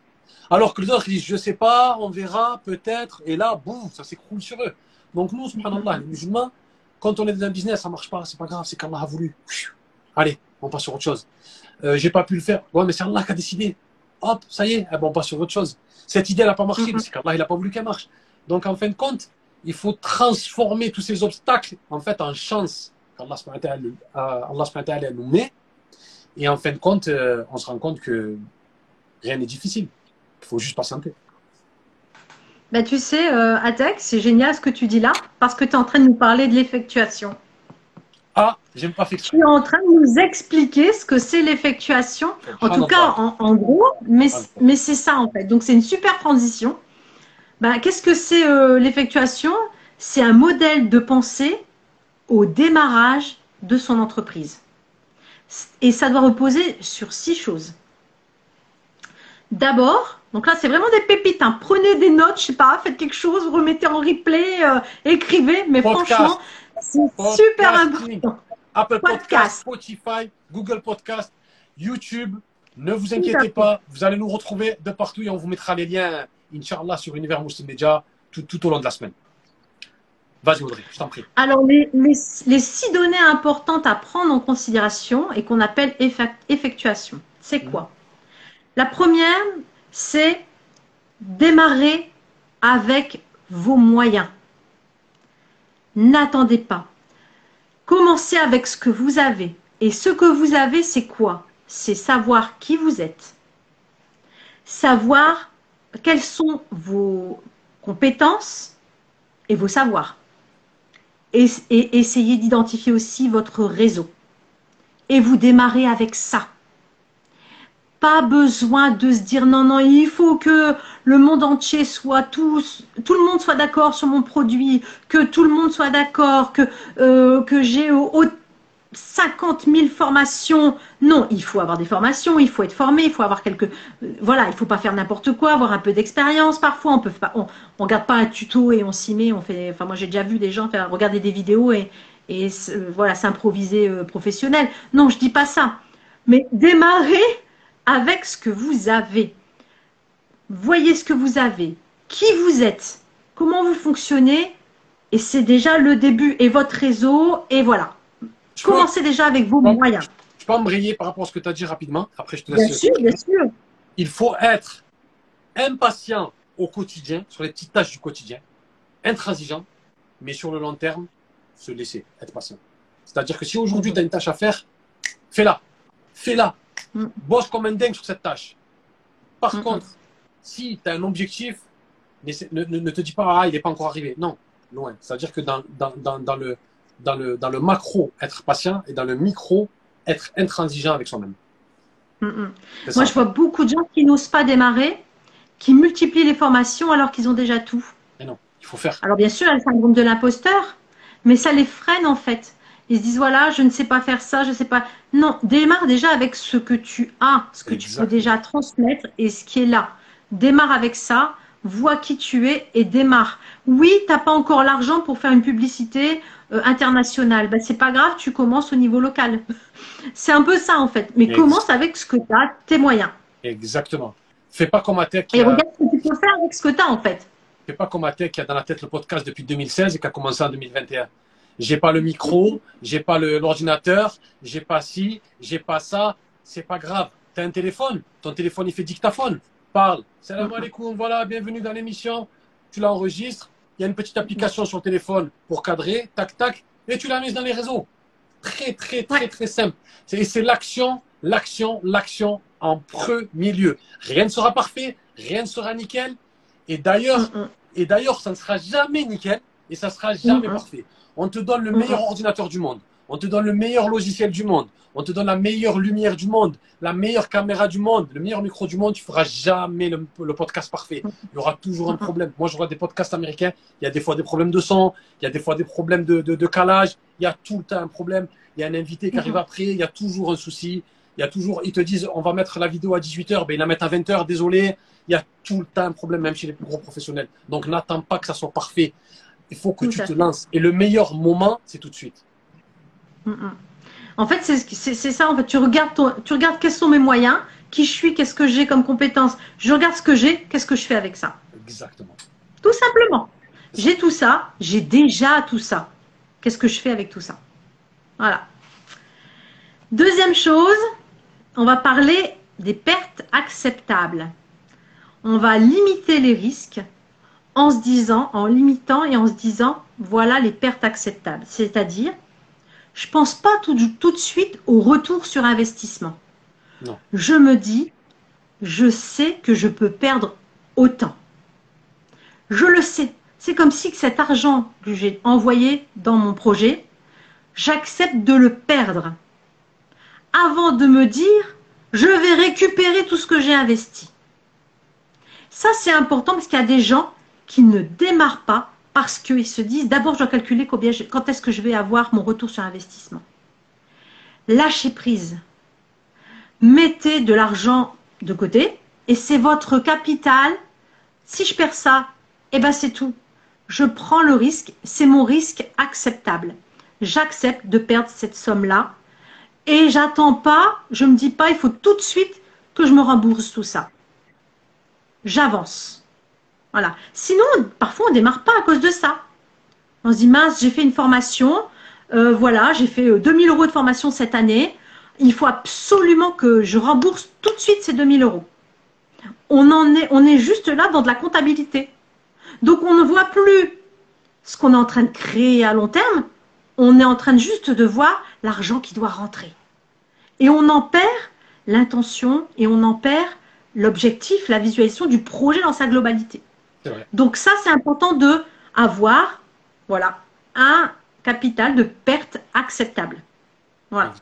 Alors que les autres disent, je sais pas, on verra, peut-être, et là, boum, ça s'écroule sur eux. Donc nous, subhanallah, les musulmans, quand on est dans un business, ça marche pas, c'est pas grave, c'est qu'Allah a voulu. Allez, on passe sur autre chose. Euh, j'ai pas pu le faire. Ouais, mais c'est Allah qui a décidé. Hop, ça y est, eh ben, on passe sur autre chose. Cette idée, elle n'a pas marché, mm-hmm. c'est qu'Allah, il n'a pas voulu qu'elle marche. Donc, en fin de compte, il faut transformer tous ces obstacles, en fait, en chance qu'Allah Allah nous met. Et en fin de compte, euh, on se rend compte que rien n'est difficile. Il faut juste patienter. Bah, tu sais, euh, Atek, c'est génial ce que tu dis là, parce que tu es en train de nous parler de l'effectuation. Ah, j'aime pas faire Tu es en train de nous expliquer ce que c'est l'effectuation, en tout cas en, gros, mais, c'est ça en fait. Donc c'est une super transition. Bah, Qu'est-ce que c'est euh, l'effectuation? C'est un modèle de pensée au démarrage de son entreprise. Et ça doit reposer sur six choses. D'abord, donc là c'est vraiment des pépites. hein. Prenez des notes, je sais pas, faites quelque chose, remettez en replay, euh, écrivez. Mais Podcast. franchement, c'est super important. Apple Podcast. Podcast, Spotify, Google Podcast, YouTube. Ne vous inquiétez pas, vous allez nous retrouver de partout et on vous mettra les liens, Inch'Allah, sur Univers Muslim Media tout, tout au long de la semaine. Vas-y Audrey, je t'en prie. Alors, les, les- les six données importantes à prendre en considération et qu'on appelle effect- effectuation, c'est quoi? La première, c'est démarrer avec vos moyens. N'attendez pas. Commencez avec ce que vous avez. Et ce que vous avez, c'est quoi? C'est savoir qui vous êtes, savoir quelles sont vos compétences et vos savoirs et, essayez d'identifier aussi votre réseau. Et vous démarrez avec ça. Pas besoin de se dire non, non, il faut que le monde entier soit tous, tout le monde soit d'accord sur mon produit, que tout le monde soit d'accord, que, euh, j'ai au, au- 50 000 formations. Non, il faut avoir des formations, il faut être formé, il faut avoir quelques. euh, Voilà, il faut pas faire n'importe quoi, avoir un peu d'expérience. Parfois, on peut pas, on, on regarde pas un tuto et on s'y met. On fait. Enfin, moi, j'ai déjà vu des gens faire regarder des vidéos et et euh, voilà, s'improviser euh, professionnel. Non, je dis pas ça. Mais démarrez avec ce que vous avez. Voyez ce que vous avez, qui vous êtes, comment vous fonctionnez, et c'est déjà le début et votre réseau et voilà. Je peux, Commencez déjà avec vos moyens. je peux embrayer par rapport à ce que tu as dit rapidement. Après, je te Bien laisse. sûr, bien sûr. Il faut être impatient au quotidien, sur les petites tâches du quotidien, intransigeant, mais sur le long terme, se laisser être patient. C'est-à-dire que si aujourd'hui tu as une tâche à faire, fais-la. Fais-la. Mm. Bosse comme un dingue sur cette tâche. Par Mm, contre, si tu as un objectif, ne, ne- ne te dis pas, ah, il n'est pas encore arrivé. Non, loin. C'est-à-dire que dans, dans, dans, dans le, dans, le, dans le macro, être patient et dans le micro, être intransigeant avec soi-même. Mm, mm. Moi, je vois beaucoup de gens qui n'osent pas démarrer, qui multiplient les formations alors qu'ils ont déjà tout. Mais non, il faut faire. Alors bien sûr, il y a le syndrome de l'imposteur, mais ça les freine en fait. Ils se disent voilà, je ne sais pas faire ça, je ne sais pas. Non, démarre déjà avec ce que tu as, ce que tu peux déjà transmettre et ce qui est là. Démarre avec ça, vois qui tu es et démarre. Oui, tu n'as pas encore l'argent pour faire une publicité euh, internationale. Ben, c'est pas grave, tu commences au niveau local. c'est un peu ça en fait. Mais commence avec ce que tu as, tes moyens. Exactement. Fais pas comme Atek qui Et a- regarde ce que tu peux faire avec ce que tu as en fait. fais pas comme Atek qui a dans la tête le podcast depuis 2016 et qui a commencé en 2021. J'ai pas le micro, j'ai pas l'ordinateur, j'ai pas ci, j'ai pas ça. C'est pas grave. T'as un téléphone, ton téléphone il fait dictaphone. Parle. Salam alaikum, voilà, bienvenue dans l'émission. Tu l'enregistres. Il y a une petite application sur le téléphone pour cadrer, tac tac, et tu la mets dans les réseaux. Très très très très simple. C'est c'est l'action, l'action, l'action en premier lieu. Rien ne sera parfait, rien ne sera nickel. Et d'ailleurs, Mm, mm. et d'ailleurs, ça ne sera jamais nickel et ça sera jamais Mhm. parfait. On te donne le meilleur ordinateur du monde. On te donne le meilleur logiciel du monde. On te donne la meilleure lumière du monde, la meilleure caméra du monde, le meilleur micro du monde. Tu feras jamais le, le podcast parfait. Il y aura toujours un problème. Moi, je vois des podcasts américains. Il y a des fois des problèmes de son. Il y a des fois des problèmes de, de, de calage. Il y a tout le temps un problème. Il y a un invité qui arrive après. Il y a toujours un souci. Il y a toujours, ils te disent, on va mettre la vidéo à 18h, ben ils la mettent à 20h, désolé. Il y a tout le temps un problème, même chez les plus gros professionnels. Donc, n'attends pas que ça soit parfait. Il faut que Tout tu te lances. Et le meilleur moment, c'est tout de suite. En fait, c'est ça. En fait, tu regardes, ton- tu regardes quels sont mes moyens, qui je suis, qu'est-ce que j'ai comme compétences. Je regarde ce que j'ai, qu'est-ce que je fais avec ça. Exactement. Tout simplement. J'ai tout ça, j'ai déjà tout ça. Qu'est-ce que je fais avec tout ça? Voilà. Deuxième chose, on va parler des pertes acceptables. On va limiter les risques en se disant, en limitant et en se disant, voilà les pertes acceptables. C'est-à-dire, je pense pas tout, tout de suite au retour sur investissement. Non. Je me dis, je sais que je peux perdre autant. Je le sais. C'est comme si cet argent que j'ai envoyé dans mon projet, j'accepte de le perdre avant de me dire, je vais récupérer tout ce que j'ai investi. Ça, c'est important parce qu'il y a des gens qui ne démarrent pas parce qu'ils se disent, d'abord, je dois calculer combien quand est-ce que je vais avoir mon retour sur investissement. Lâchez prise. Mettez de l'argent de côté et c'est votre capital. Si je perds ça, eh ben c'est tout. Je prends le risque, c'est mon risque acceptable. J'accepte de perdre cette somme-là et j'attends pas, je me dis pas, il faut tout de suite que je me rembourse tout ça. J'avance. Voilà. Sinon, parfois, on ne démarre pas à cause de ça. On se dit, mince, j'ai fait une formation, euh, voilà, j'ai fait 2000 euh, euros de formation cette année, il faut absolument que je rembourse tout de suite ces 2000 euros. On, en est, on est juste là dans de la comptabilité. Donc, on ne voit plus ce qu'on est en train de créer à long terme, on est en train juste de voir l'argent qui doit rentrer. Et on en perd l'intention et on en perd l'objectif, la visualisation du projet dans sa globalité. Donc ça, c'est important de avoir, voilà, un capital de perte acceptable. Voilà.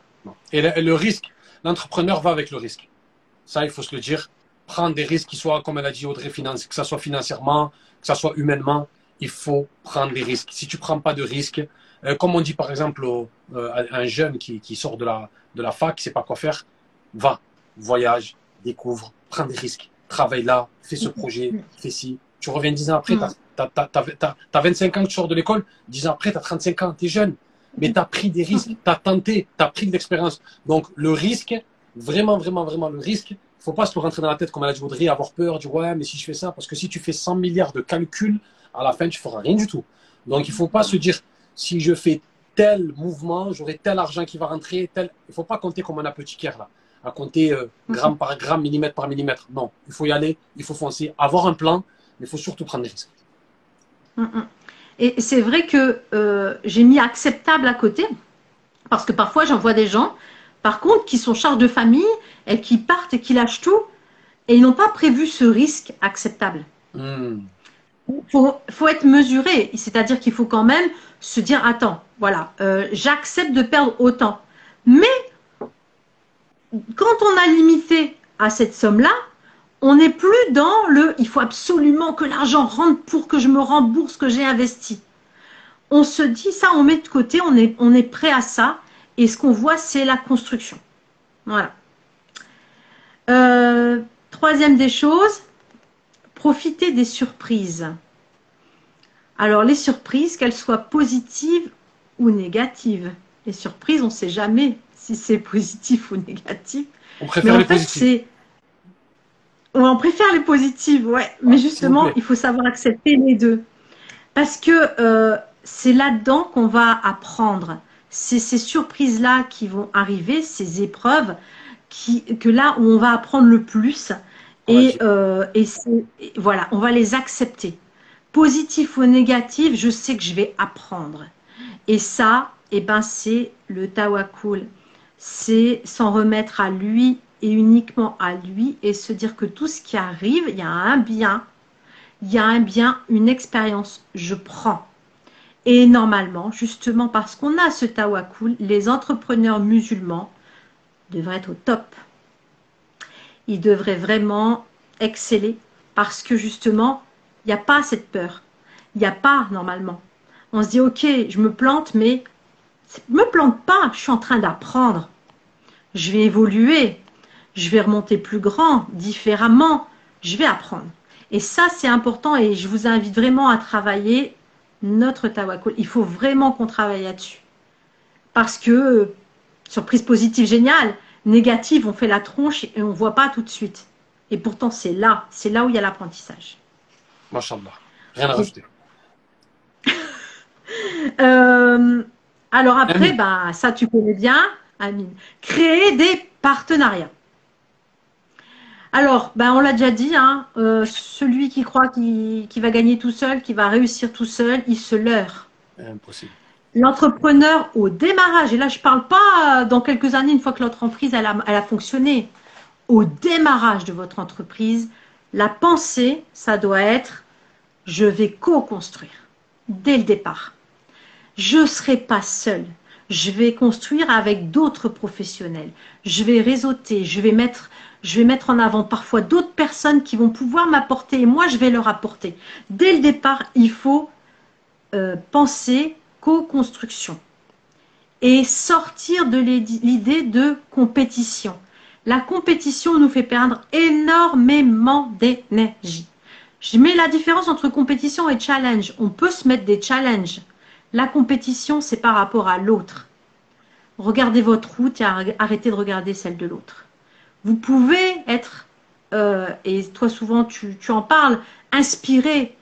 Et le, risque, l'entrepreneur va avec le risque. Ça, il faut se le dire. Prendre des risques, qui soient, comme elle a dit Audrey, finance, que ce soit financièrement, que ce soit humainement, il faut prendre des risques. Si tu prends pas de risques, euh, comme on dit par exemple euh, à un jeune qui, qui, sort de la, de la fac, qui sait pas quoi faire, va, voyage, découvre, prends des risques, travaille là, fais ce projet, fais ci. Tu reviens dix ans après, tu as, 25 ans que tu sors de l'école, dix ans après, tu as 35 ans, tu es jeune. Mais tu as pris des risques, tu as tenté, tu as pris de l'expérience. Donc le risque, vraiment, vraiment, vraiment le risque, il faut pas se le rentrer dans la tête comme elle a dit Audrey, avoir peur, dire ouais, mais si je fais ça, parce que si tu fais 100 milliards de calculs, à la fin, tu feras rien du tout. Donc il faut pas se dire, si je fais tel mouvement, j'aurai tel argent qui va rentrer, tel. Il faut pas compter comme un apothicaire là à compter euh, gramme par gramme, millimètre par millimètre. Non, il faut y aller, il faut foncer, avoir un plan, mais il faut surtout prendre des risques. Mm, mm. Et c'est vrai que euh, j'ai mis acceptable à côté, parce que parfois j'en vois des gens, par contre, qui sont charges de famille et qui partent et qui lâchent tout, et ils n'ont pas prévu ce risque acceptable. Il mm. faut, faut, être mesuré, c'est-à-dire qu'il faut quand même se dire, attends, voilà, euh, j'accepte de perdre autant. Mais quand on a limité à cette somme-là, on n'est plus dans le il faut absolument que l'argent rentre pour que je me rembourse ce que j'ai investi. On se dit ça, on met de côté, on est, on est prêt à ça. Et ce qu'on voit, c'est la construction. Voilà. Euh, troisième des choses, profiter des surprises. Alors les surprises, qu'elles soient positives ou négatives. Les surprises, on ne sait jamais si c'est positif ou négatif. On préfère les positifs. On préfère les positives, ouais. Mais justement, il faut savoir accepter les deux. Parce que euh, c'est là-dedans qu'on va apprendre. C'est ces surprises-là qui vont arriver, ces épreuves, qui, que là où on va apprendre le plus. Et, euh, et voilà, on va les accepter. Positif ou négatif, je sais que je vais apprendre. Et ça, eh ben, c'est le tawakul c'est s'en remettre à lui et uniquement à lui et se dire que tout ce qui arrive, il y a un bien, il y a un bien, une expérience, je prends. Et normalement, justement parce qu'on a ce tawakul, les entrepreneurs musulmans devraient être au top. Ils devraient vraiment exceller parce que justement, il n'y a pas cette peur. Il n'y a pas normalement. On se dit, ok, je me plante, mais me plante pas, je suis en train d'apprendre je vais évoluer, je vais remonter plus grand, différemment, je vais apprendre. Et ça, c'est important et je vous invite vraiment à travailler notre tawakul. Il faut vraiment qu'on travaille là-dessus. Parce que, surprise positive géniale, négative, on fait la tronche et on ne voit pas tout de suite. Et pourtant, c'est là, c'est là où il y a l'apprentissage. Machallah. Rien à rajouter. Euh, alors après, bah, ça tu connais bien. Créer des partenariats. Alors, ben on l'a déjà dit, hein, euh, celui qui croit qu'il va gagner tout seul, qui va réussir tout seul, il se leurre. Impossible. L'entrepreneur au démarrage, et là je ne parle pas dans quelques années, une fois que l'entreprise elle a, elle a fonctionné, au démarrage de votre entreprise, la pensée, ça doit être je vais co-construire dès le départ. Je ne serai pas seul je vais construire avec d'autres professionnels, je vais réseauter, je vais mettre, je vais mettre en avant parfois d'autres personnes qui vont pouvoir m'apporter et moi je vais leur apporter. Dès le départ, il faut euh, penser co-construction et sortir de l'idée de compétition. La compétition nous fait perdre énormément d'énergie. Je mets la différence entre compétition et challenge. On peut se mettre des challenges. La compétition, c'est par rapport à l'autre. Regardez votre route et arrêtez de regarder celle de l'autre. Vous pouvez être, euh, et toi souvent tu, en parles, inspiré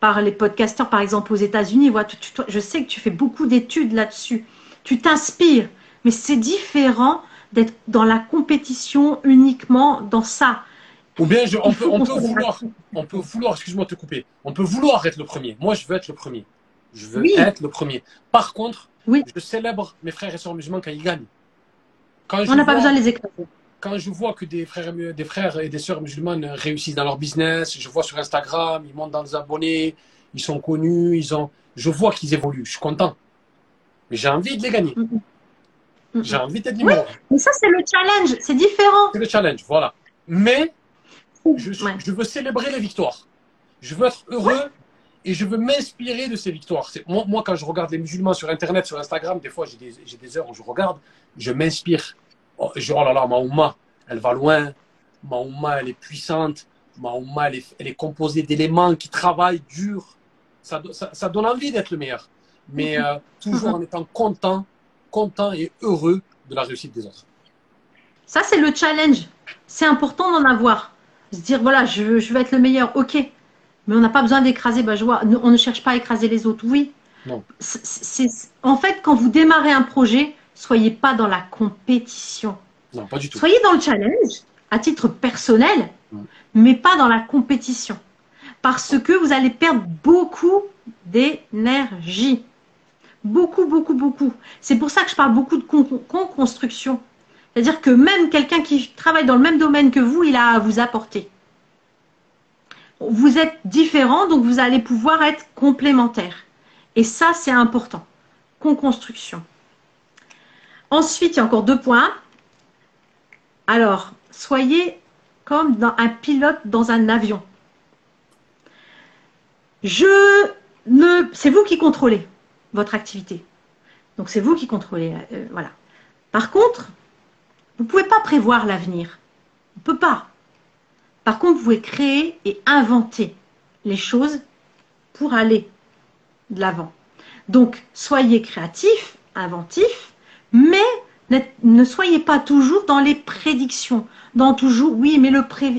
par les podcasteurs, par exemple aux États-Unis. Je sais que tu fais beaucoup d'études là-dessus. Tu t'inspires, mais c'est différent d'être dans la compétition uniquement dans ça. Ou bien on, peut, vouloir, on peut vouloir, excuse-moi de te couper, on peut vouloir être le premier. Moi, je veux être le premier. Je veux être le premier. Par contre, je célèbre mes frères et sœurs musulmans quand ils gagnent. on n'a pas besoin de les écraser. Quand je vois que des frères, des frères et des sœurs musulmanes réussissent dans leur business, je vois sur Instagram, ils montent dans les abonnés, ils sont connus, ils ont, je vois qu'ils évoluent. Je suis content. Mais j'ai envie de les gagner. J'ai envie d'être numéro oui, Mais ça, c'est le challenge. C'est différent. C'est le challenge, voilà. Mais je, veux célébrer les victoires. Je veux être heureux et je veux m'inspirer de ces victoires. Moi, moi, quand je regarde les musulmans sur Internet, sur Instagram, des fois, j'ai des, des, heures où je regarde, je m'inspire. Oh, oh, là là, ma elle va loin. Ma elle est puissante. Ma elle est, elle est composée d'éléments qui travaillent dur. Ça, ça, donne envie d'être le meilleur. Mais euh, toujours en étant content, content et heureux de la réussite des autres. Ça, c'est le challenge. C'est important d'en avoir. Se dire, voilà, je veux, je veux être le meilleur, ok. Mais on n'a pas besoin d'écraser, bah, je vois, on ne cherche pas à écraser les autres, oui. Non. en fait, quand vous démarrez un projet, soyez pas dans la compétition. Non, pas du tout. Soyez dans le challenge, à titre personnel, mais pas dans la compétition. Parce que vous allez perdre beaucoup d'énergie. Beaucoup, beaucoup, beaucoup. C'est pour ça que je parle beaucoup de con-construction. C'est-à-dire que même quelqu'un qui travaille dans le même domaine que vous, il a à vous apporter. Vous êtes différent, donc vous allez pouvoir être complémentaire. Et ça, c'est important. Con-construction. Ensuite, il y a encore deux points. Alors, soyez comme un pilote dans un avion. Je ne, c'est vous qui contrôlez votre activité. Donc c'est vous qui contrôlez. Euh, voilà. Par contre, vous ne pouvez pas prévoir l'avenir. On ne peut pas. Par contre, vous pouvez créer et inventer les choses pour aller de l'avant. Donc, soyez créatif, inventif, mais ne soyez pas toujours dans les prédictions, dans toujours, oui, mais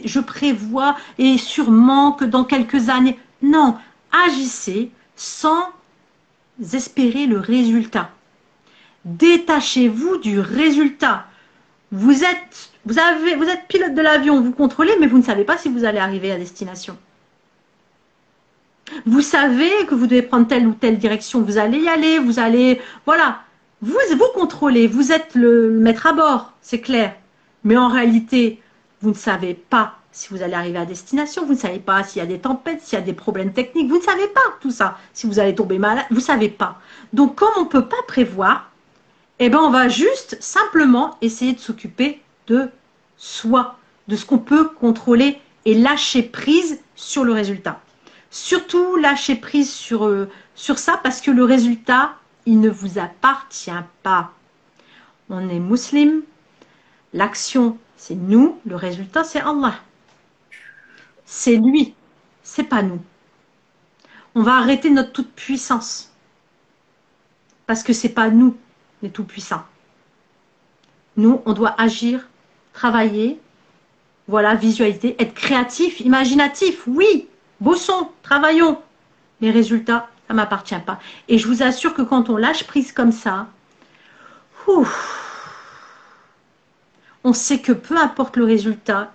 je prévois et sûrement que dans quelques années. Non, agissez sans espérer le résultat. Détachez-vous du résultat. Vous êtes, vous êtes pilote de l'avion, vous contrôlez, mais vous ne savez pas si vous allez arriver à destination. Vous savez que vous devez prendre telle ou telle direction, vous allez y aller, vous allez, voilà. Vous, vous contrôlez, vous êtes le maître à bord, c'est clair. Mais en réalité, vous ne savez pas si vous allez arriver à destination, vous ne savez pas s'il y a des tempêtes, s'il y a des problèmes techniques, vous ne savez pas tout ça. Si vous allez tomber malade, vous ne savez pas. Donc, comme on ne peut pas prévoir, eh ben, on va juste simplement essayer de s'occuper de soi, de ce qu'on peut contrôler et lâcher prise sur le résultat. Surtout lâcher prise sur, euh, sur ça parce que le résultat, il ne vous appartient pas. On est musulman, l'action c'est nous, le résultat c'est Allah. C'est lui, c'est pas nous. On va arrêter notre toute puissance parce que c'est pas nous les tout puissants. Nous, on doit agir, travailler, voilà, visualiser, être créatif, imaginatif, oui, bossons, travaillons. Les résultats, ça ne m'appartient pas. Et je vous assure que quand on lâche prise comme ça, on sait que peu importe le résultat,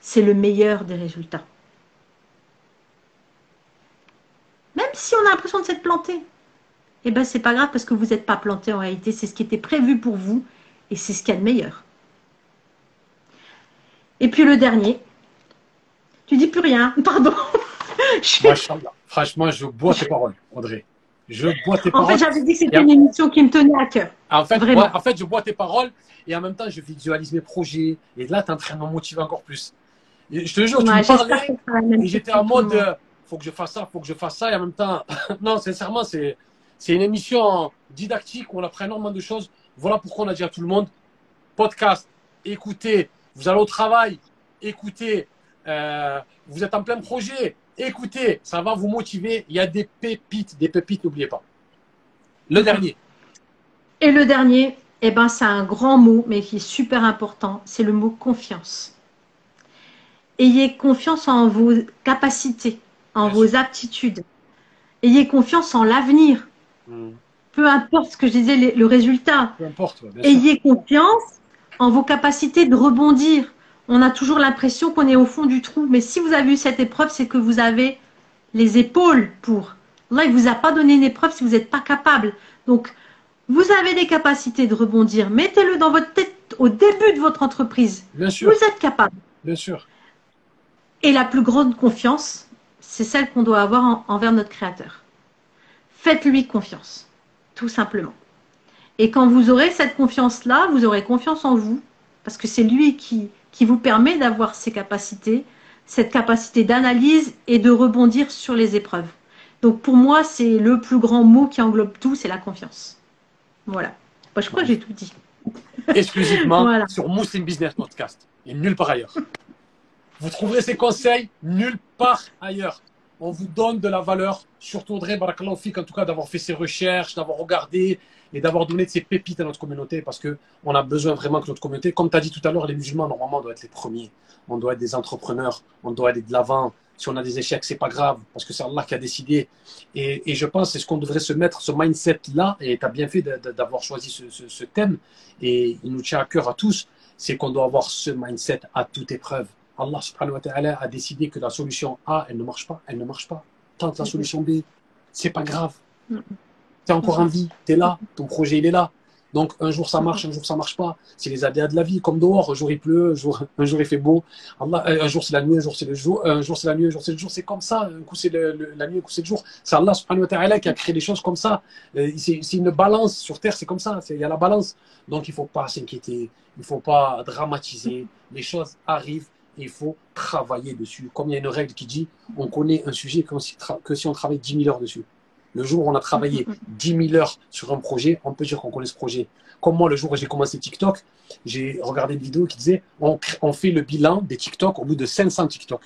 c'est le meilleur des résultats. Même si on a l'impression de s'être planté, eh bien, c'est pas grave parce que vous n'êtes pas planté en réalité. C'est ce qui était prévu pour vous et c'est ce qu'il y a de meilleur. Et puis le dernier, tu dis plus rien, pardon. Franchement, je bois tes paroles, André. Je bois tes paroles. En fait, j'avais dit que c'était une émission qui me tenait à cœur. En fait, Vraiment. en fait, je bois tes paroles et en même temps, je visualise mes projets. Et là, tu es en train de me motiver encore plus. je te jure, tu me parlais et j'étais en mode, faut que je fasse ça, faut que je fasse ça, et en même temps, non, sincèrement, c'est, c'est une émission didactique où on apprend énormément de choses. Voilà pourquoi on a dit à tout le monde, podcast, écoutez, vous allez au travail, écoutez, euh, vous êtes en plein projet, écoutez, ça va vous motiver. Il y a des pépites, des pépites, n'oubliez pas. Le dernier. Et le dernier, eh ben, c'est un grand mot, mais qui est super important, c'est le mot confiance. Ayez confiance en vos capacités, en vos aptitudes. Ayez confiance en l'avenir. Hmm. Peu importe ce que je disais, le résultat. Peu importe. Ayez confiance en vos capacités de rebondir. On a toujours l'impression qu'on est au fond du trou, mais si vous avez eu cette épreuve, c'est que vous avez les épaules pour. Là, il ne vous a pas donné une épreuve si vous n'êtes pas capable. Donc, vous avez des capacités de rebondir. Mettez-le dans votre tête au début de votre entreprise. Bien sûr. Vous êtes capable. Bien sûr. Et la plus grande confiance, c'est celle qu'on doit avoir envers notre Créateur. Faites-lui confiance, tout simplement. Et quand vous aurez cette confiance-là, vous aurez confiance en vous, parce que c'est lui qui, qui vous permet d'avoir ces capacités, cette capacité d'analyse et de rebondir sur les épreuves. Donc pour moi, c'est le plus grand mot qui englobe tout, c'est la confiance. Voilà. je crois que j'ai tout dit. Exclusivement sur Muslim Business Podcast et nulle part ailleurs. Vous trouverez ces conseils nulle part ailleurs. On vous donne de la valeur, surtout Audrey Barakallahu en tout cas d'avoir fait ses recherches, d'avoir regardé et d'avoir donné de ces pépites à notre communauté parce qu'on a besoin vraiment que notre communauté, comme tu as dit tout à l'heure, les musulmans, normalement, doivent être les premiers. On doit être des entrepreneurs, on doit aller de l'avant, si on a des échecs, c'est pas grave, parce que c'est Allah qui a décidé. Et, je pense c'est ce qu'on devrait se mettre, ce mindset-là, et tu as bien fait d'avoir choisi ce, thème, et il nous tient à cœur à tous, c'est qu'on doit avoir ce mindset à toute épreuve. Allah subhanahu wa ta'ala a décidé que la solution A, elle ne marche pas, elle ne marche pas. Tente la solution B, c'est pas grave. Tu es encore en vie, tu es là, ton projet il est là. Donc un jour ça marche, un jour ça marche pas. C'est les aléas de la vie, comme dehors, un jour il pleut, un jour, un jour il fait beau. Allah, euh, un jour c'est la nuit, un jour c'est le jour, un jour c'est la nuit, un jour c'est le jour. C'est comme ça. Un coup c'est la nuit, un coup c'est le jour. C'est Allah subhanahu wa ta'ala qui a créé des choses comme ça. Euh, c'est une balance sur terre, c'est comme ça. Il y a la balance. Donc il faut pas s'inquiéter, il faut pas dramatiser. Les choses arrivent. Il faut travailler dessus. Comme il y a une règle qui dit, on connaît un sujet que si, on travaille 10 000 heures dessus. Le jour où on a travaillé 10 000 heures sur un projet, on peut dire qu'on connaît ce projet. Comme moi, le jour où j'ai commencé TikTok, j'ai regardé une vidéo qui disait on, fait le bilan des TikTok au bout de 500 TikTok.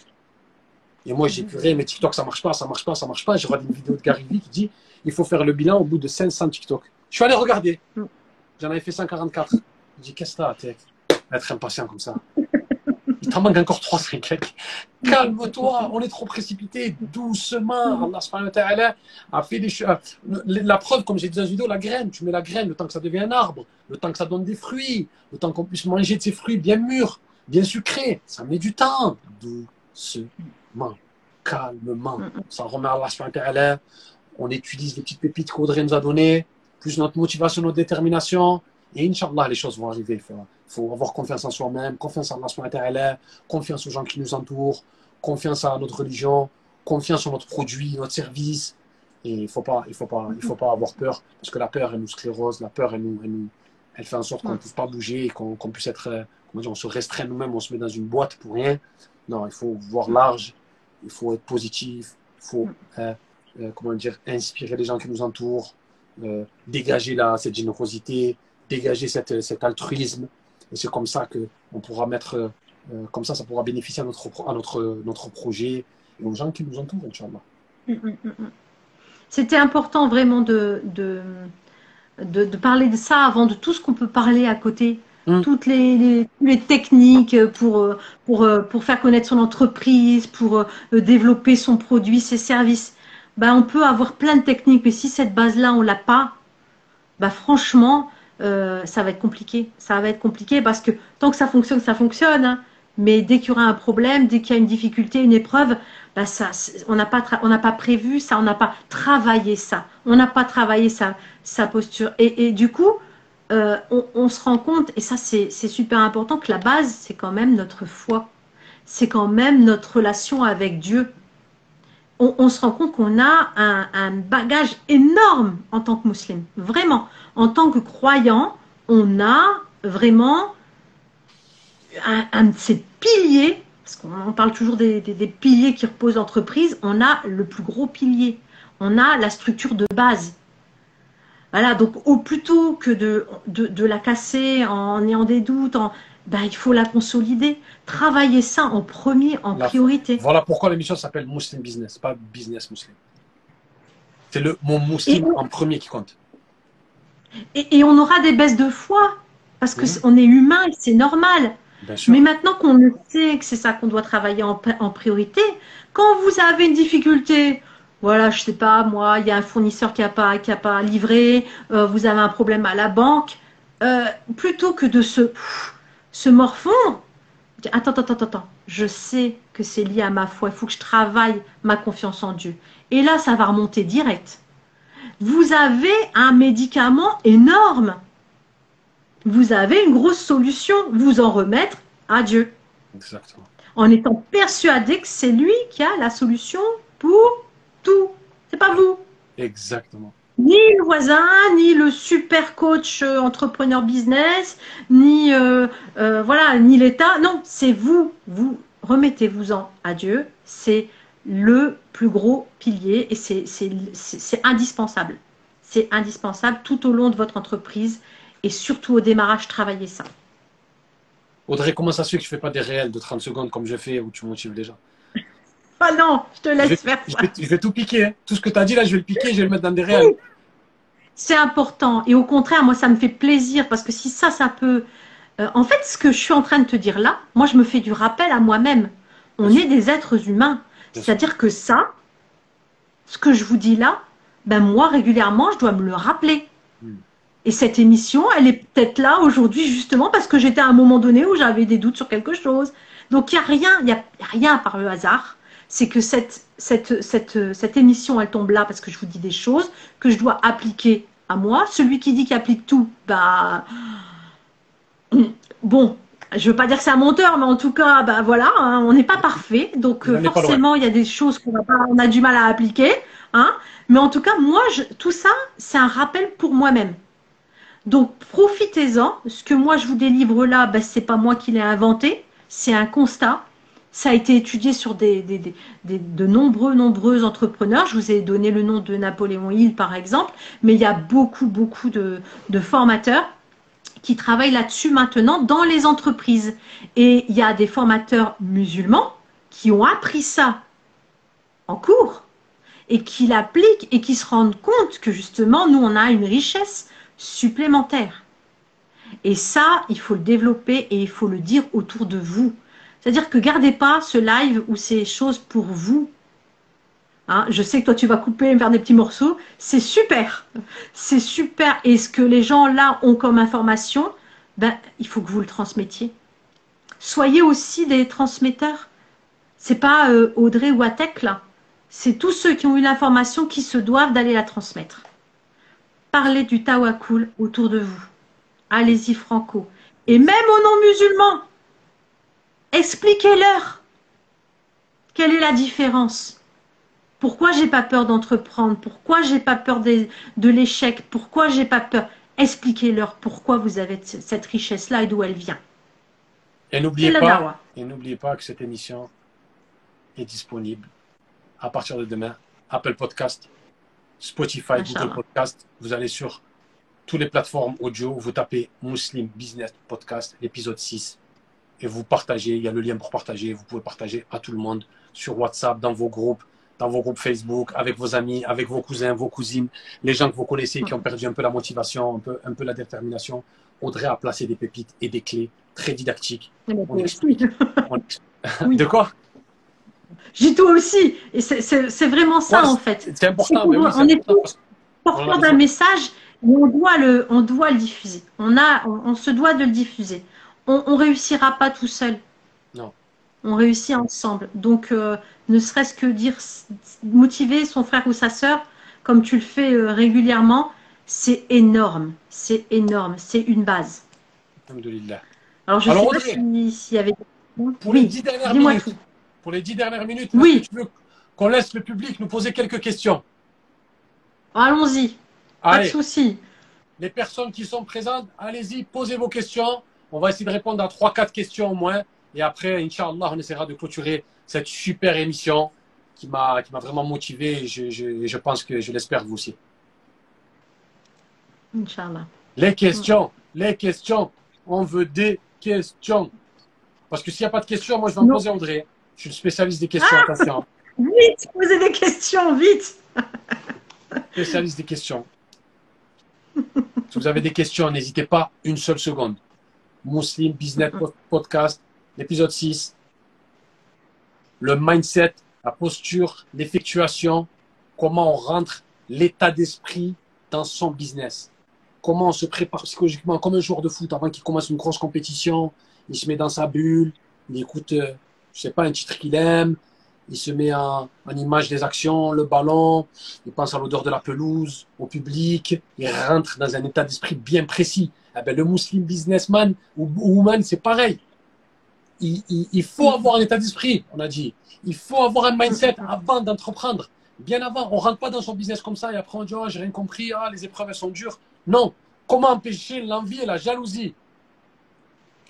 Et moi, j'ai puré, mais TikTok, ça marche pas, ça marche pas, ça marche pas. J'ai regardé une vidéo de Gary Vee qui dit il faut faire le bilan au bout de 500 TikTok. Je suis allé regarder. Mm. J'en avais fait 144. J'ai dit qu'est-ce que t'as, être impatient comme ça t'en manque encore 3 5 Calme-toi, on est trop précipité, doucement. Allah a fait des choses. La preuve, comme j'ai dit dans la vidéo, la graine. Tu mets la graine le temps que ça devient un arbre, le temps que ça donne des fruits, le temps qu'on puisse manger de ces fruits bien mûrs, bien sucrés. Ça met du temps. Doucement, calmement. Ça remet Allah On utilise les petites pépites qu'Audrey nous a données, plus notre motivation, notre détermination. Et Inch'Allah, les choses vont arriver. Il faut, avoir confiance en soi-même, confiance en Allah, confiance aux gens qui nous entourent, confiance à notre religion, confiance en notre produit, notre service. Et il ne faut, pas, il faut, pas, il faut pas avoir peur, parce que la peur, elle nous sclérose, la peur, elle, nous, elle, nous, elle fait en sorte qu'on ne puisse pas bouger, qu'on puisse être, euh, comment dire, on se restreint nous-mêmes, on se met dans une boîte pour rien. Non, il faut voir large, il faut être positif, il faut, euh, euh, comment dire, inspirer les gens qui nous entourent, dégager la, cette générosité, dégager cette, cet altruisme. Et c'est comme ça que on pourra mettre, euh, comme ça, ça pourra bénéficier à notre, à notre, notre projet et aux gens qui nous entourent, Inch'Allah. Mm, mm, mm, C'était important vraiment de, de, de, parler de ça avant de tout ce qu'on peut parler à côté. Toutes les, les, techniques pour, pour, pour faire connaître son entreprise, pour euh, développer son produit, ses services. Ben, on peut avoir plein de techniques, mais si cette base-là, on l'a pas, ben, franchement, euh, ça va être compliqué. Ça va être compliqué parce que tant que ça fonctionne, ça fonctionne. Hein. Mais dès qu'il y aura un problème, dès qu'il y a une difficulté, une épreuve, bah ça, on n'a pas, prévu ça, on n'a pas travaillé ça, on n'a pas travaillé sa, sa posture. Et, et du coup, euh, on, on, se rend compte, et ça c'est super important, que la base, c'est quand même notre foi. C'est quand même notre relation avec Dieu on, se rend compte qu'on a un, bagage énorme en tant que musulman. Vraiment. En tant que croyant, on a vraiment un, de ces piliers parce qu'on parle toujours des, piliers qui reposent l'entreprise, on a le plus gros pilier, on a la structure de base. Voilà, donc au plutôt que de, de, la casser en ayant des doutes, en, ben, il faut la consolider, travailler ça en premier, en priorité. Voilà pourquoi l'émission s'appelle Muslim Business, pas Business Muslim. C'est le mon muslim en premier qui compte. Et, on aura des baisses de foi, parce qu'on mhm. est humain et c'est normal. Mais maintenant qu'on sait que c'est ça qu'on doit travailler en, priorité, quand vous avez une difficulté, voilà, je sais pas, moi, il y a un fournisseur qui n'a pas, qui a pas livré, euh, vous avez un problème à la banque, euh, plutôt que de se, se morfondre, attends, attends, attends, attends, je sais que c'est lié à ma foi, il faut que je travaille ma confiance en Dieu. Et là, ça va remonter direct. Vous avez un médicament énorme. Vous avez une grosse solution. Vous en remettre à Dieu. Exactement. En étant persuadé que c'est lui qui a la solution pour tout. C'est pas vous. Exactement. Ni le voisin, ni le super coach euh, entrepreneur business, ni euh, euh, voilà, ni l'État. Non, c'est vous. Vous remettez-vous-en à Dieu. C'est le plus gros pilier et c'est indispensable. C'est indispensable tout au long de votre entreprise et surtout au démarrage, travaillez ça. Audrey, comment ça se fait que je ne fais pas des réels de 30 secondes comme je fais où tu motives déjà? Ah non, je te laisse faire ça. Je vais, tout piquer. Hein. Tout ce que tu as dit là, je vais le piquer, je vais le mettre dans des réels. C'est important. Et au contraire, moi, ça me fait plaisir parce que si ça, ça peut. Euh, en fait, ce que je suis en train de te dire là, moi, je me fais du rappel à moi-même. On est des êtres humains. C'est-à-dire que ça, ce que je vous dis là, ben moi régulièrement, je dois me le rappeler. Hmm. Et cette émission, elle est peut-être là aujourd'hui justement parce que j'étais à un moment donné où j'avais des doutes sur quelque chose. Donc il n'y a rien, il y a rien par le hasard. C'est que cette, cette, cette, cette émission, elle tombe là parce que je vous dis des choses que je dois appliquer à moi. Celui qui dit qu'il applique tout, bah bon, je veux pas dire que c'est un menteur, mais en tout cas, ben voilà, hein, on n'est pas parfait, donc euh, forcément il y a des choses qu'on on a du mal à appliquer, hein. Mais en tout cas, moi, tout ça, c'est un rappel pour moi-même. Donc profitez-en. Ce que moi je vous délivre là, ben, c'est pas moi qui l'ai inventé, c'est un constat. Ça a été étudié sur des, de nombreux, nombreux entrepreneurs. Je vous ai donné le nom de Napoléon Hill, par exemple, mais il y a beaucoup, beaucoup de, de formateurs qui travaillent là-dessus maintenant dans les entreprises. Et il y a des formateurs musulmans qui ont appris ça en cours et qui l'appliquent et qui se rendent compte que justement, nous, on a une richesse supplémentaire. Et ça, il faut le développer et il faut le dire autour de vous. C'est-à-dire que gardez pas ce live ou ces choses pour vous, Hein, je sais que toi, tu vas couper et faire des petits morceaux. C'est super. C'est super. Et ce que les gens là ont comme information, ben, il faut que vous le transmettiez. Soyez aussi des transmetteurs. C'est pas euh, Audrey ou Atek là. C'est tous ceux qui ont eu l'information qui se doivent d'aller la transmettre. Parlez du tawakul autour de vous. Allez-y franco. Et même aux non-musulmans, expliquez-leur quelle est la différence? Pourquoi j'ai pas peur d'entreprendre? Pourquoi j'ai pas peur de, l'échec? Pourquoi j'ai pas peur? Expliquez-leur pourquoi vous avez cette richesse-là et d'où elle vient. Et n'oubliez pas, et n'oubliez pas que cette émission est disponible à partir de demain. Apple Podcast, Spotify, Google Podcast. Vous allez sur toutes les plateformes audio, vous tapez Muslim Business Podcast, l'épisode 6, et vous partagez. Il y a le lien pour partager. Vous pouvez partager à tout le monde sur WhatsApp, dans vos groupes, dans vos groupes Facebook, avec vos amis, avec vos cousins, vos cousines, les gens que vous connaissez qui ont perdu un peu la motivation, un peu, un peu la détermination. Audrey a placé des pépites et des clés très didactiques. On explique. De quoi? J'ai tout aussi. Et c'est vraiment ça, en fait. C'est important. on est porteur d'un message, mais on doit, le, on doit le diffuser. On, a, on, se doit de le diffuser. On ne réussira pas tout seul. Non. On réussit ensemble. Donc, euh, ne serait-ce que dire, motiver son frère ou sa sœur, comme tu le fais euh, régulièrement, c'est énorme. C'est énorme. C'est une base. Alors, je sais pas s'il y avait. Pour les dix dernières minutes, pour les dix dernières minutes, oui. tu veux qu'on laisse le public nous poser quelques questions? Allons-y. Pas de souci. Les personnes qui sont présentes, allez-y, posez vos questions. On va essayer de répondre à trois, quatre questions au moins. Et après, Inch'Allah, on essaiera de clôturer cette super émission qui m'a vraiment motivé. Et je, je, je pense que je l'espère vous aussi. Inch'Allah. Les questions, les questions. On veut des questions. Parce que s'il n'y a pas de questions, moi je vais me poser André. Je suis le spécialiste des questions, ah attention. Vite, posez des questions, vite. spécialiste des questions. Si vous avez des questions, n'hésitez pas une seule seconde. Muslim Business Podcast, l'épisode 6. Le mindset, la posture, l'effectuation, comment on rentre l'état d'esprit dans son business. Comment on se prépare psychologiquement comme un joueur de foot avant qu'il commence une grosse compétition. Il se met dans sa bulle, il écoute, je euh, je sais pas, un titre qu'il aime, il se met en, image des actions, le ballon, il pense à l'odeur de la pelouse, au public, il rentre dans un état d'esprit bien précis. Eh ben, le muslim businessman ou woman, c'est pareil. Il, faut avoir un état d'esprit, on a dit. Il faut avoir un mindset avant d'entreprendre. Bien avant, on rentre pas dans son business comme ça et après on dit, oh, j'ai rien compris, ah, les épreuves, elles sont dures. Non. Comment empêcher l'envie et la jalousie?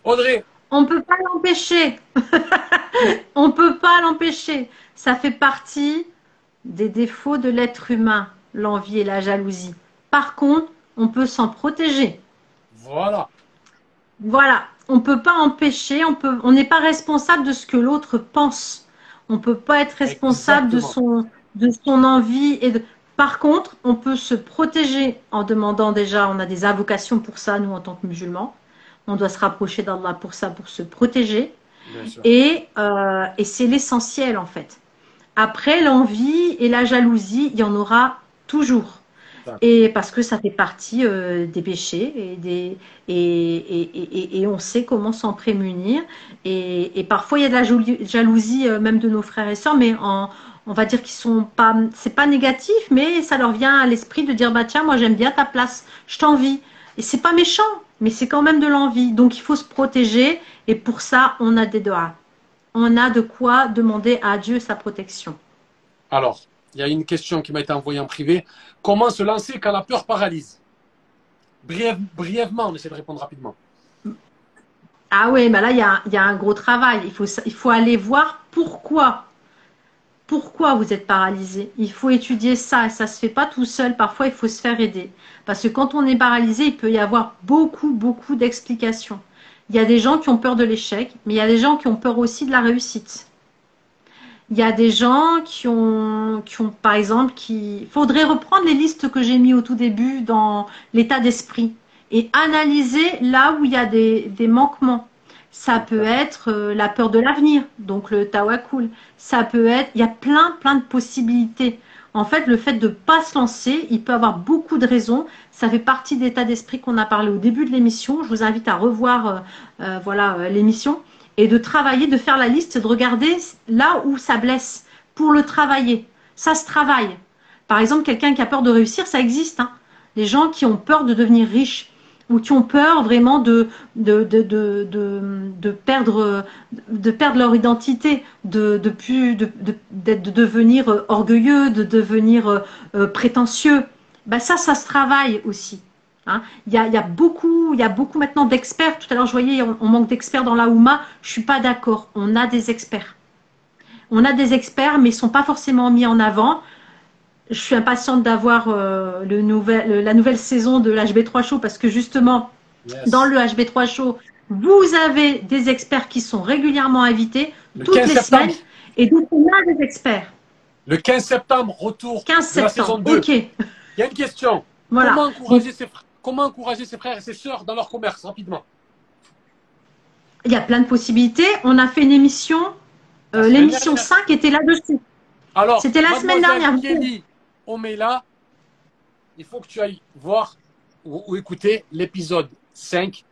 Audrey, on ne peut pas l'empêcher. on ne peut pas l'empêcher. Ça fait partie des défauts de l'être humain, l'envie et la jalousie. Par contre, on peut s'en protéger. Voilà. Voilà. On ne peut pas empêcher, on peut, on n'est pas responsable de ce que l'autre pense. On ne peut pas être responsable de son, de son envie. Et de... Par contre, on peut se protéger en demandant déjà, on a des invocations pour ça, nous, en tant que musulmans. On doit se rapprocher d'Allah pour ça, pour se protéger. Et, euh, et c'est l'essentiel en fait. Après, l'envie et la jalousie, il y en aura toujours. Et parce que ça fait partie euh, des péchés et, des, et, et, et, on sait comment s'en prémunir. Et, parfois, il y a de la jalousie euh, même de nos frères et sœurs, mais en, on va dire qu'ils sont pas, c'est pas négatif, mais ça leur vient à l'esprit de dire bah tiens, moi j'aime bien ta place, je t'envie. Et c'est pas méchant, mais c'est quand même de l'envie. Donc il faut se protéger et pour ça, on a des doigts. On a de quoi demander à Dieu sa protection. Alors, il y a une question qui m'a été envoyée en privé. Comment se lancer quand la peur paralyse? Brièvement, on essaie de répondre rapidement. Ah oui, bah là, il y a, un gros travail. Il faut, il faut aller voir pourquoi pourquoi vous êtes paralysé? Il faut étudier ça ça ne se fait pas tout seul. Parfois, il faut se faire aider. Parce que quand on est paralysé, il peut y avoir beaucoup, beaucoup d'explications. Il y a des gens qui ont peur de l'échec, mais il y a des gens qui ont peur aussi de la réussite. Il y a des gens qui ont, qui ont par exemple, qui... Il faudrait reprendre les listes que j'ai mis au tout début dans l'état d'esprit et analyser là où il y a des, des manquements. Ça peut être euh, la peur de l'avenir, donc le tawakul. Ça peut être, il y a plein, plein de possibilités. En fait, le fait de ne pas se lancer, il peut avoir beaucoup de raisons. Ça fait partie d'état d'esprit qu'on a parlé au début de l'émission. Je vous invite à revoir euh, euh, voilà l'émission et de travailler, de faire la liste, de regarder là où ça blesse pour le travailler. Ça se travaille. Par exemple, quelqu'un qui a peur de réussir, ça existe. Hein. Les gens qui ont peur de devenir riches, ou qui ont peur vraiment de, de, perdre, perdre leur identité, de, devenir orgueilleux, de devenir euh, prétentieux. Ben ça, ça se travaille aussi. Hein. Il, y a, il, y a, beaucoup, il y a beaucoup maintenant d'experts. Tout à l'heure, je voyais, on, on manque d'experts dans la Ouma. Je suis pas d'accord. On a des experts. On a des experts, mais ils sont pas forcément mis en avant je suis impatiente d'avoir euh, le nouvel, la nouvelle saison de l'HB3 Show parce que justement, dans le HB3 Show, vous avez des experts qui sont régulièrement invités toutes les semaines et donc on a des experts. Le 15 septembre, retour 15 septembre. de la saison 2. Ok. Il y a une question. Voilà. Comment, encourager ses, comment encourager ses frères et ses sœurs dans leur commerce rapidement? Il y a plein de possibilités. On a fait une émission, euh, l'émission 5 était là-dessus. Alors, c'était la semaine dernière on met là, il faut que tu ailles voir ou, écouter l'épisode 5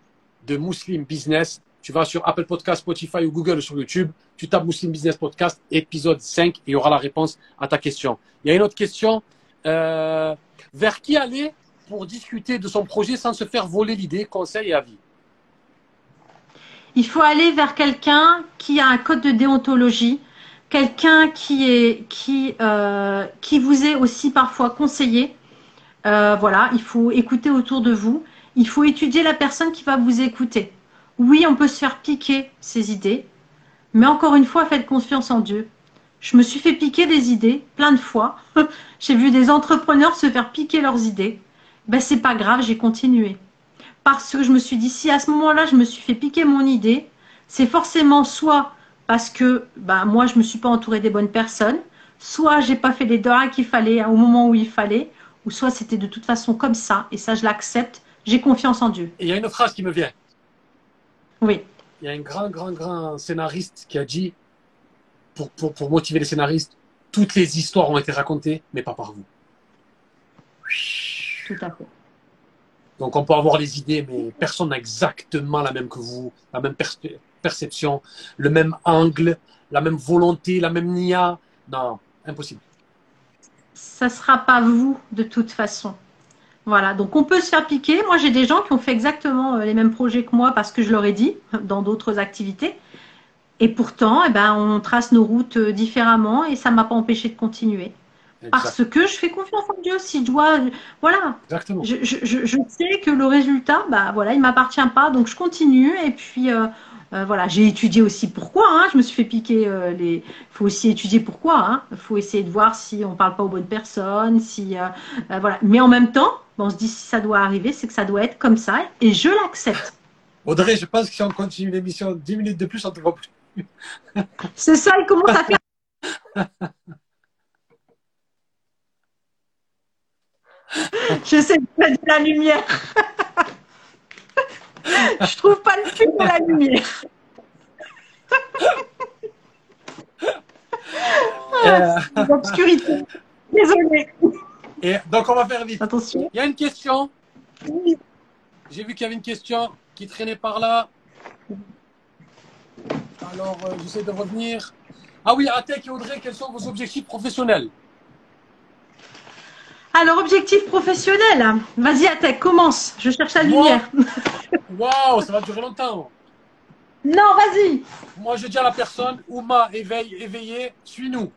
de Muslim Business. Tu vas sur Apple Podcast, Spotify ou Google ou sur YouTube. Tu tapes Muslim Business Podcast, épisode 5, et il y aura la réponse à ta question. Il y a une autre question. Euh, vers qui aller pour discuter de son projet sans se faire voler l'idée, conseil et avis Il faut aller vers quelqu'un qui a un code de déontologie, quelqu'un qui qui euh, qui vous est aussi parfois conseillé. Euh, voilà, il faut écouter autour de vous. Il faut étudier la personne qui va vous écouter. Oui, on peut se faire piquer ses idées. Mais encore une fois, faites confiance en Dieu. Je me suis fait piquer des idées plein de fois. j'ai vu des entrepreneurs se faire piquer leurs idées. Ben c'est pas grave, j'ai continué. Parce que je me suis dit si à ce moment-là je me suis fait piquer mon idée, c'est forcément soit parce que ben, moi je me suis pas entouré des bonnes personnes, soit j'ai pas fait les doigts qu'il fallait au moment où il fallait, ou soit c'était de toute façon comme ça et ça je l'accepte. J'ai confiance en Dieu. il y a une phrase qui me vient. Oui. Il y a un grand, grand, grand scénariste qui a dit pour, pour, motiver les scénaristes, toutes les histoires ont été racontées, mais pas par vous. Tout à fait. Donc on peut avoir les idées, mais personne n'a exactement la même que vous, la même perception, le même angle, la même volonté, la même nia. Non, impossible. Ça ne sera pas vous de toute façon. Voilà, donc on peut se faire piquer. Moi, j'ai des gens qui ont fait exactement euh, les mêmes projets que moi parce que je leur ai dit dans d'autres activités. Et pourtant, eh ben, on trace nos routes euh, différemment et ça ne m'a pas empêché de continuer. Parce que je fais confiance en Dieu. Si je dois, voilà. Exactement. Je, je, sais que le résultat, bah voilà, il m'appartient pas, donc je continue. Et puis euh, euh, voilà, j'ai étudié aussi pourquoi. Hein, je me suis fait piquer les. Il faut aussi étudier pourquoi. Il hein, faut essayer de voir si on parle pas aux bonnes personnes, si voilà. Mais en même temps, on se dit si ça doit arriver, c'est que ça doit être comme ça, et je l'accepte. Audrey, je pense que si on continue l'émission 10 minutes de plus, on te voit plus. C'est ça, il commence à faire. J'essaie de mettre de la lumière. Je trouve pas le fil de la lumière. Euh... L'obscurité. Désolée. Et donc on va faire vite. Attention. Il y a une question. J'ai vu qu'il y avait une question qui traînait par là. Alors, euh, j'essaie de revenir. Ah oui, Atek et Audrey, quels sont vos objectifs professionnels? Alors, objectif professionnel. Vas-y, Atek, commence. Je cherche la lumière. Waouh, ça va durer longtemps. Non, vas-y. Moi, je dis à la personne, Ouma, éveille, éveillé, suis-nous.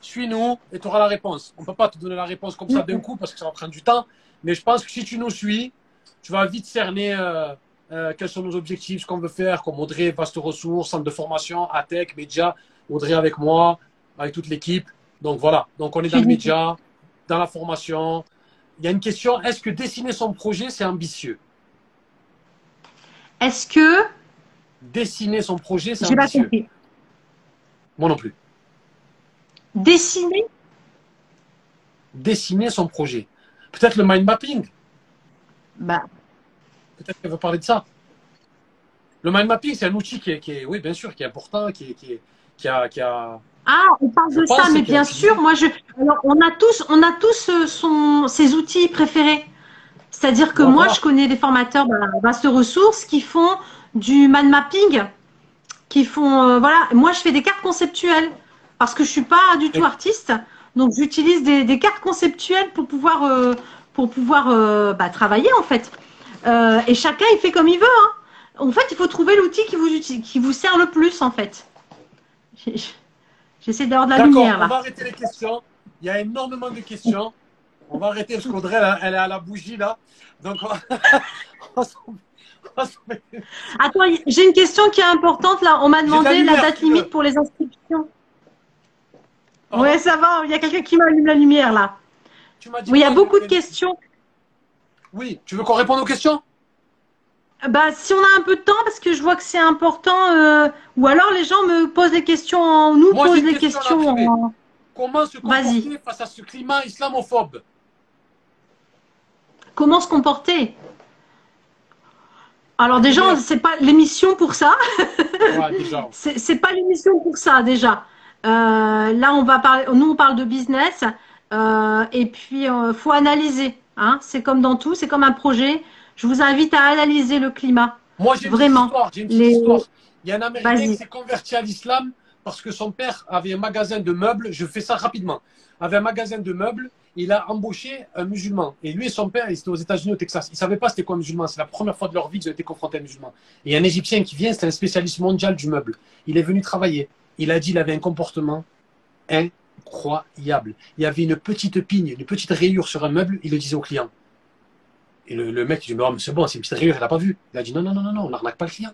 Suis-nous et tu auras la réponse. On ne peut pas te donner la réponse comme ça d'un coup parce que ça va prendre du temps. Mais je pense que si tu nous suis, tu vas vite cerner euh, euh, quels sont nos objectifs, ce qu'on veut faire, comme Audrey, vaste ressources, centre de formation, ATEC, média, Audrey avec moi, avec toute l'équipe. Donc voilà, donc on est dans le média, dans la formation. Il y a une question, est-ce que dessiner son projet, c'est ambitieux? Est-ce que... Dessiner son projet, c'est ambitieux. Pas Moi non plus. Dessiner? Dessiner son projet. Peut-être le mind mapping. Bah, Peut-être qu'elle veut parler de ça. Le mind mapping, c'est un outil qui est, oui, bien sûr, qui est important, qui, qui, a, qui a. Ah, on parle de ça, mais bien sûr, moi, je. Alors, on a tous, on a tous euh, son, ses outils préférés. C'est-à-dire que moi, je connais des formateurs de vaste ressources qui font du mind mapping, qui font, euh, voilà. Moi, je fais des cartes conceptuelles parce que je suis pas du tout artiste, donc j'utilise des, cartes conceptuelles pour pouvoir, euh, pour pouvoir bah, travailler en fait. Et chacun, il fait comme il veut. Hein. En fait, il faut trouver l'outil qui vous, qui vous sert le plus, en fait. J'essaie d'avoir de la lumière, là. on va arrêter les questions. Il y a énormément de questions. On va arrêter parce qu'Audrey, elle, est à la bougie, là. Donc, on Attends, j'ai une question qui est importante, là. On m'a demandé la, date limite pour les inscriptions. Oh. Ouais, ça va. Il y a quelqu'un qui m'allume la lumière, là. oui, il y a beaucoup de questions. Oui, tu veux qu'on réponde aux questions? Bah, si on a un peu de temps, parce que je vois que c'est important, euh, ou alors les gens me posent des questions, en, nous posent des questions. Comment se comporter face à ce climat islamophobe? Comment se comporter? Alors déjà, c'est pas l'émission pour ça. ouais, c'est pas l'émission pour ça déjà. Euh, là, on va parler. Nous, on parle de business, euh, et puis il faut analyser. Hein, c'est comme dans tout, c'est comme un projet. Je vous invite à analyser le climat. Moi, j'ai Vraiment. Une petite histoire. Il y a un Américain qui s'est converti à l'islam parce que son père avait un magasin de meubles. Je fais ça rapidement. Avait un magasin de meubles. Il a embauché un musulman. Et lui et son père, ils étaient aux États-Unis, au Texas. Ils ne savaient pas c'était quoi un musulman. C'est la première fois de leur vie qu'ils ont été confrontés à un musulman. Et un Égyptien qui vient, c'est un spécialiste mondial du meuble. Il est venu travailler. Il a dit qu'il avait un comportement incroyable. Il y avait une petite pigne, une petite rayure sur un meuble. Il le disait au client Et le, le mec, il dit, mais, oh, mais c'est bon, c'est une petite rayure, il n'a pas vu. Il a dit, non, non, non, non, on n'arnaque pas le client.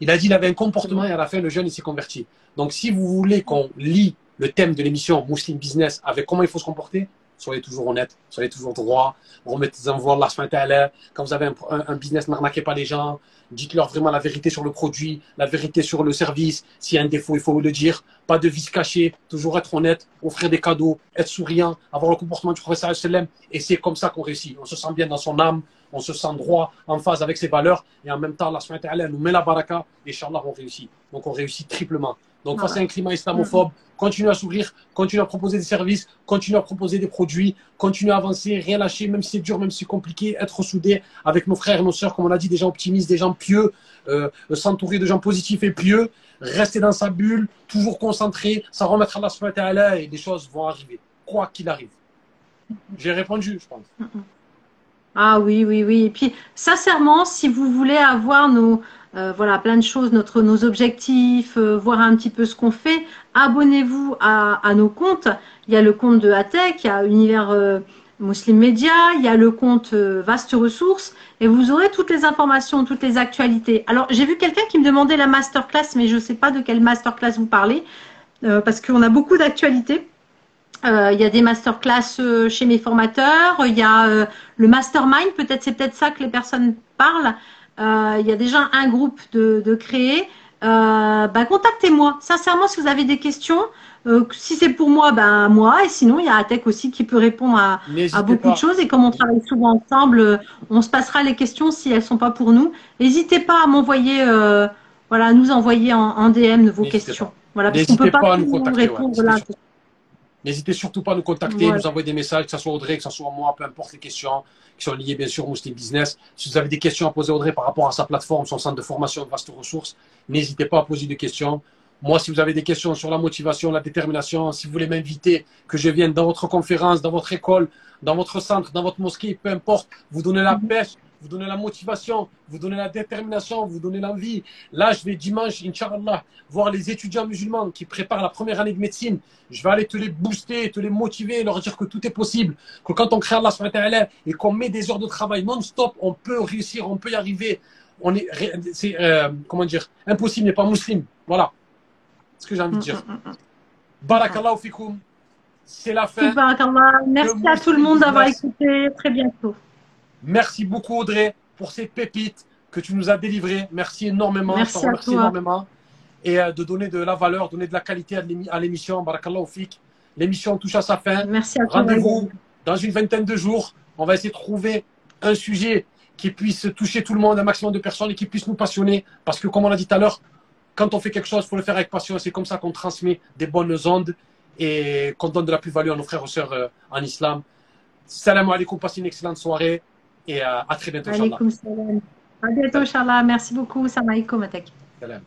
Il a dit, il avait un comportement et à la fin, le jeune, il s'est converti. Donc, si vous voulez qu'on lit le thème de l'émission Muslim Business avec comment il faut se comporter, soyez toujours honnête, soyez toujours droit, remettez-en voir la fin Quand vous avez un, business, n'arnaquez pas les gens, dites-leur vraiment la vérité sur le produit, la vérité sur le service. S'il y a un défaut, il faut le dire. Pas de vis caché, toujours être honnête, offrir des cadeaux, être souriant, avoir le comportement du professeur SLM. Et c'est comme ça qu'on réussit. On se sent bien dans son âme, on se sent droit, en phase avec ses valeurs. Et en même temps, la fin nous met la baraka. Et Inch'Allah, on réussit. Donc on réussit triplement. Donc face à un climat islamophobe, continue à sourire, continue à proposer des services, continue à proposer des produits, continue à avancer, rien lâcher, même si c'est dur, même si c'est compliqué, être soudé avec nos frères et nos sœurs, comme on l'a dit, des gens optimistes, des gens pieux, euh, s'entourer de gens positifs et pieux, rester dans sa bulle, toujours concentré, ça remettra la là et des choses vont arriver, quoi qu'il arrive. J'ai répondu, je pense. Ah oui, oui, oui. Et puis, sincèrement, si vous voulez avoir nos, euh, voilà, plein de choses, notre, nos objectifs, euh, voir un petit peu ce qu'on fait. Abonnez-vous à, nos comptes. Il y a le compte de Atec, il y a Univers euh, Muslim Media, il y a le compte Vaste Ressources, et vous aurez toutes les informations, toutes les actualités. Alors, j'ai vu quelqu'un qui me demandait la masterclass, mais je ne sais pas de quelle masterclass vous parlez, parce qu'on a beaucoup d'actualités. il y a des masterclass chez mes formateurs, il y a le mastermind, peut-être c'est peut-être ça que les personnes parlent. Euh, il y a déjà un groupe de, de créé. Euh, bah, contactez-moi. Sincèrement, si vous avez des questions, euh, si c'est pour moi, ben moi. Et sinon, il y a Atec aussi qui peut répondre à, à beaucoup de choses. Et comme on travaille souvent ensemble, on se passera les questions si elles sont pas pour nous. N'hésitez pas à m'envoyer, voilà, à nous envoyer en, en DM vos questions. Voilà, parce qu'on peut pas, pas nous répondre là. N'hésitez surtout pas à nous contacter, nous envoyer des messages, que ce soit Audrey, que ce soit moi, peu importe les questions qui sont liées bien sûr au Muslim Business. Si vous avez des questions à poser à Audrey par rapport à sa plateforme, son centre de formation de vastes ressources, n'hésitez pas à poser des questions. Moi, si vous avez des questions sur la motivation, la détermination, si vous voulez m'inviter, que je vienne dans votre conférence, dans votre école, dans votre centre, dans votre mosquée, peu importe, vous donnez la pêche, vous donnez la motivation, vous donnez la détermination, vous donnez l'envie. Là, je vais dimanche, Inch'Allah, voir les étudiants musulmans qui préparent la première année de médecine. Je vais aller te les booster, te les motiver, leur dire que tout est possible. Que quand on crée Allah et qu'on met des heures de travail non-stop, on peut réussir, on peut y arriver. On est, c'est, euh, comment dire, impossible n'est pas musulman. Voilà. ce que j'ai envie de dire. Mm, mm, mm, Barakallahu fikoum. C'est la fin. Merci à tout le monde d'avoir écouté. Très bientôt. Merci beaucoup, Audrey, pour ces pépites que tu nous as délivrées. Merci énormément. Merci, je remercie énormément. Et euh, de donner de la valeur, donner de la qualité à l'émission. Barakallahu fik. L'émission touche à sa fin. Merci à Rendez-vous dans une vingtaine de jours. On va essayer de trouver un sujet qui puisse toucher tout le monde, un maximum de personnes et qui puisse nous passionner. Parce que, comme on l'a dit tout à l'heure, quand on fait quelque chose, il faut le faire avec passion. C'est comme ça qu'on transmet des bonnes ondes et qu'on donne de la plus-value à nos frères et sœurs euh, en islam. Salam alaikum, passez une excellente soirée. Et euh, à très bientôt, Salam. À bientôt, Inch'Allah. Merci beaucoup. Salam alaikum, Salam.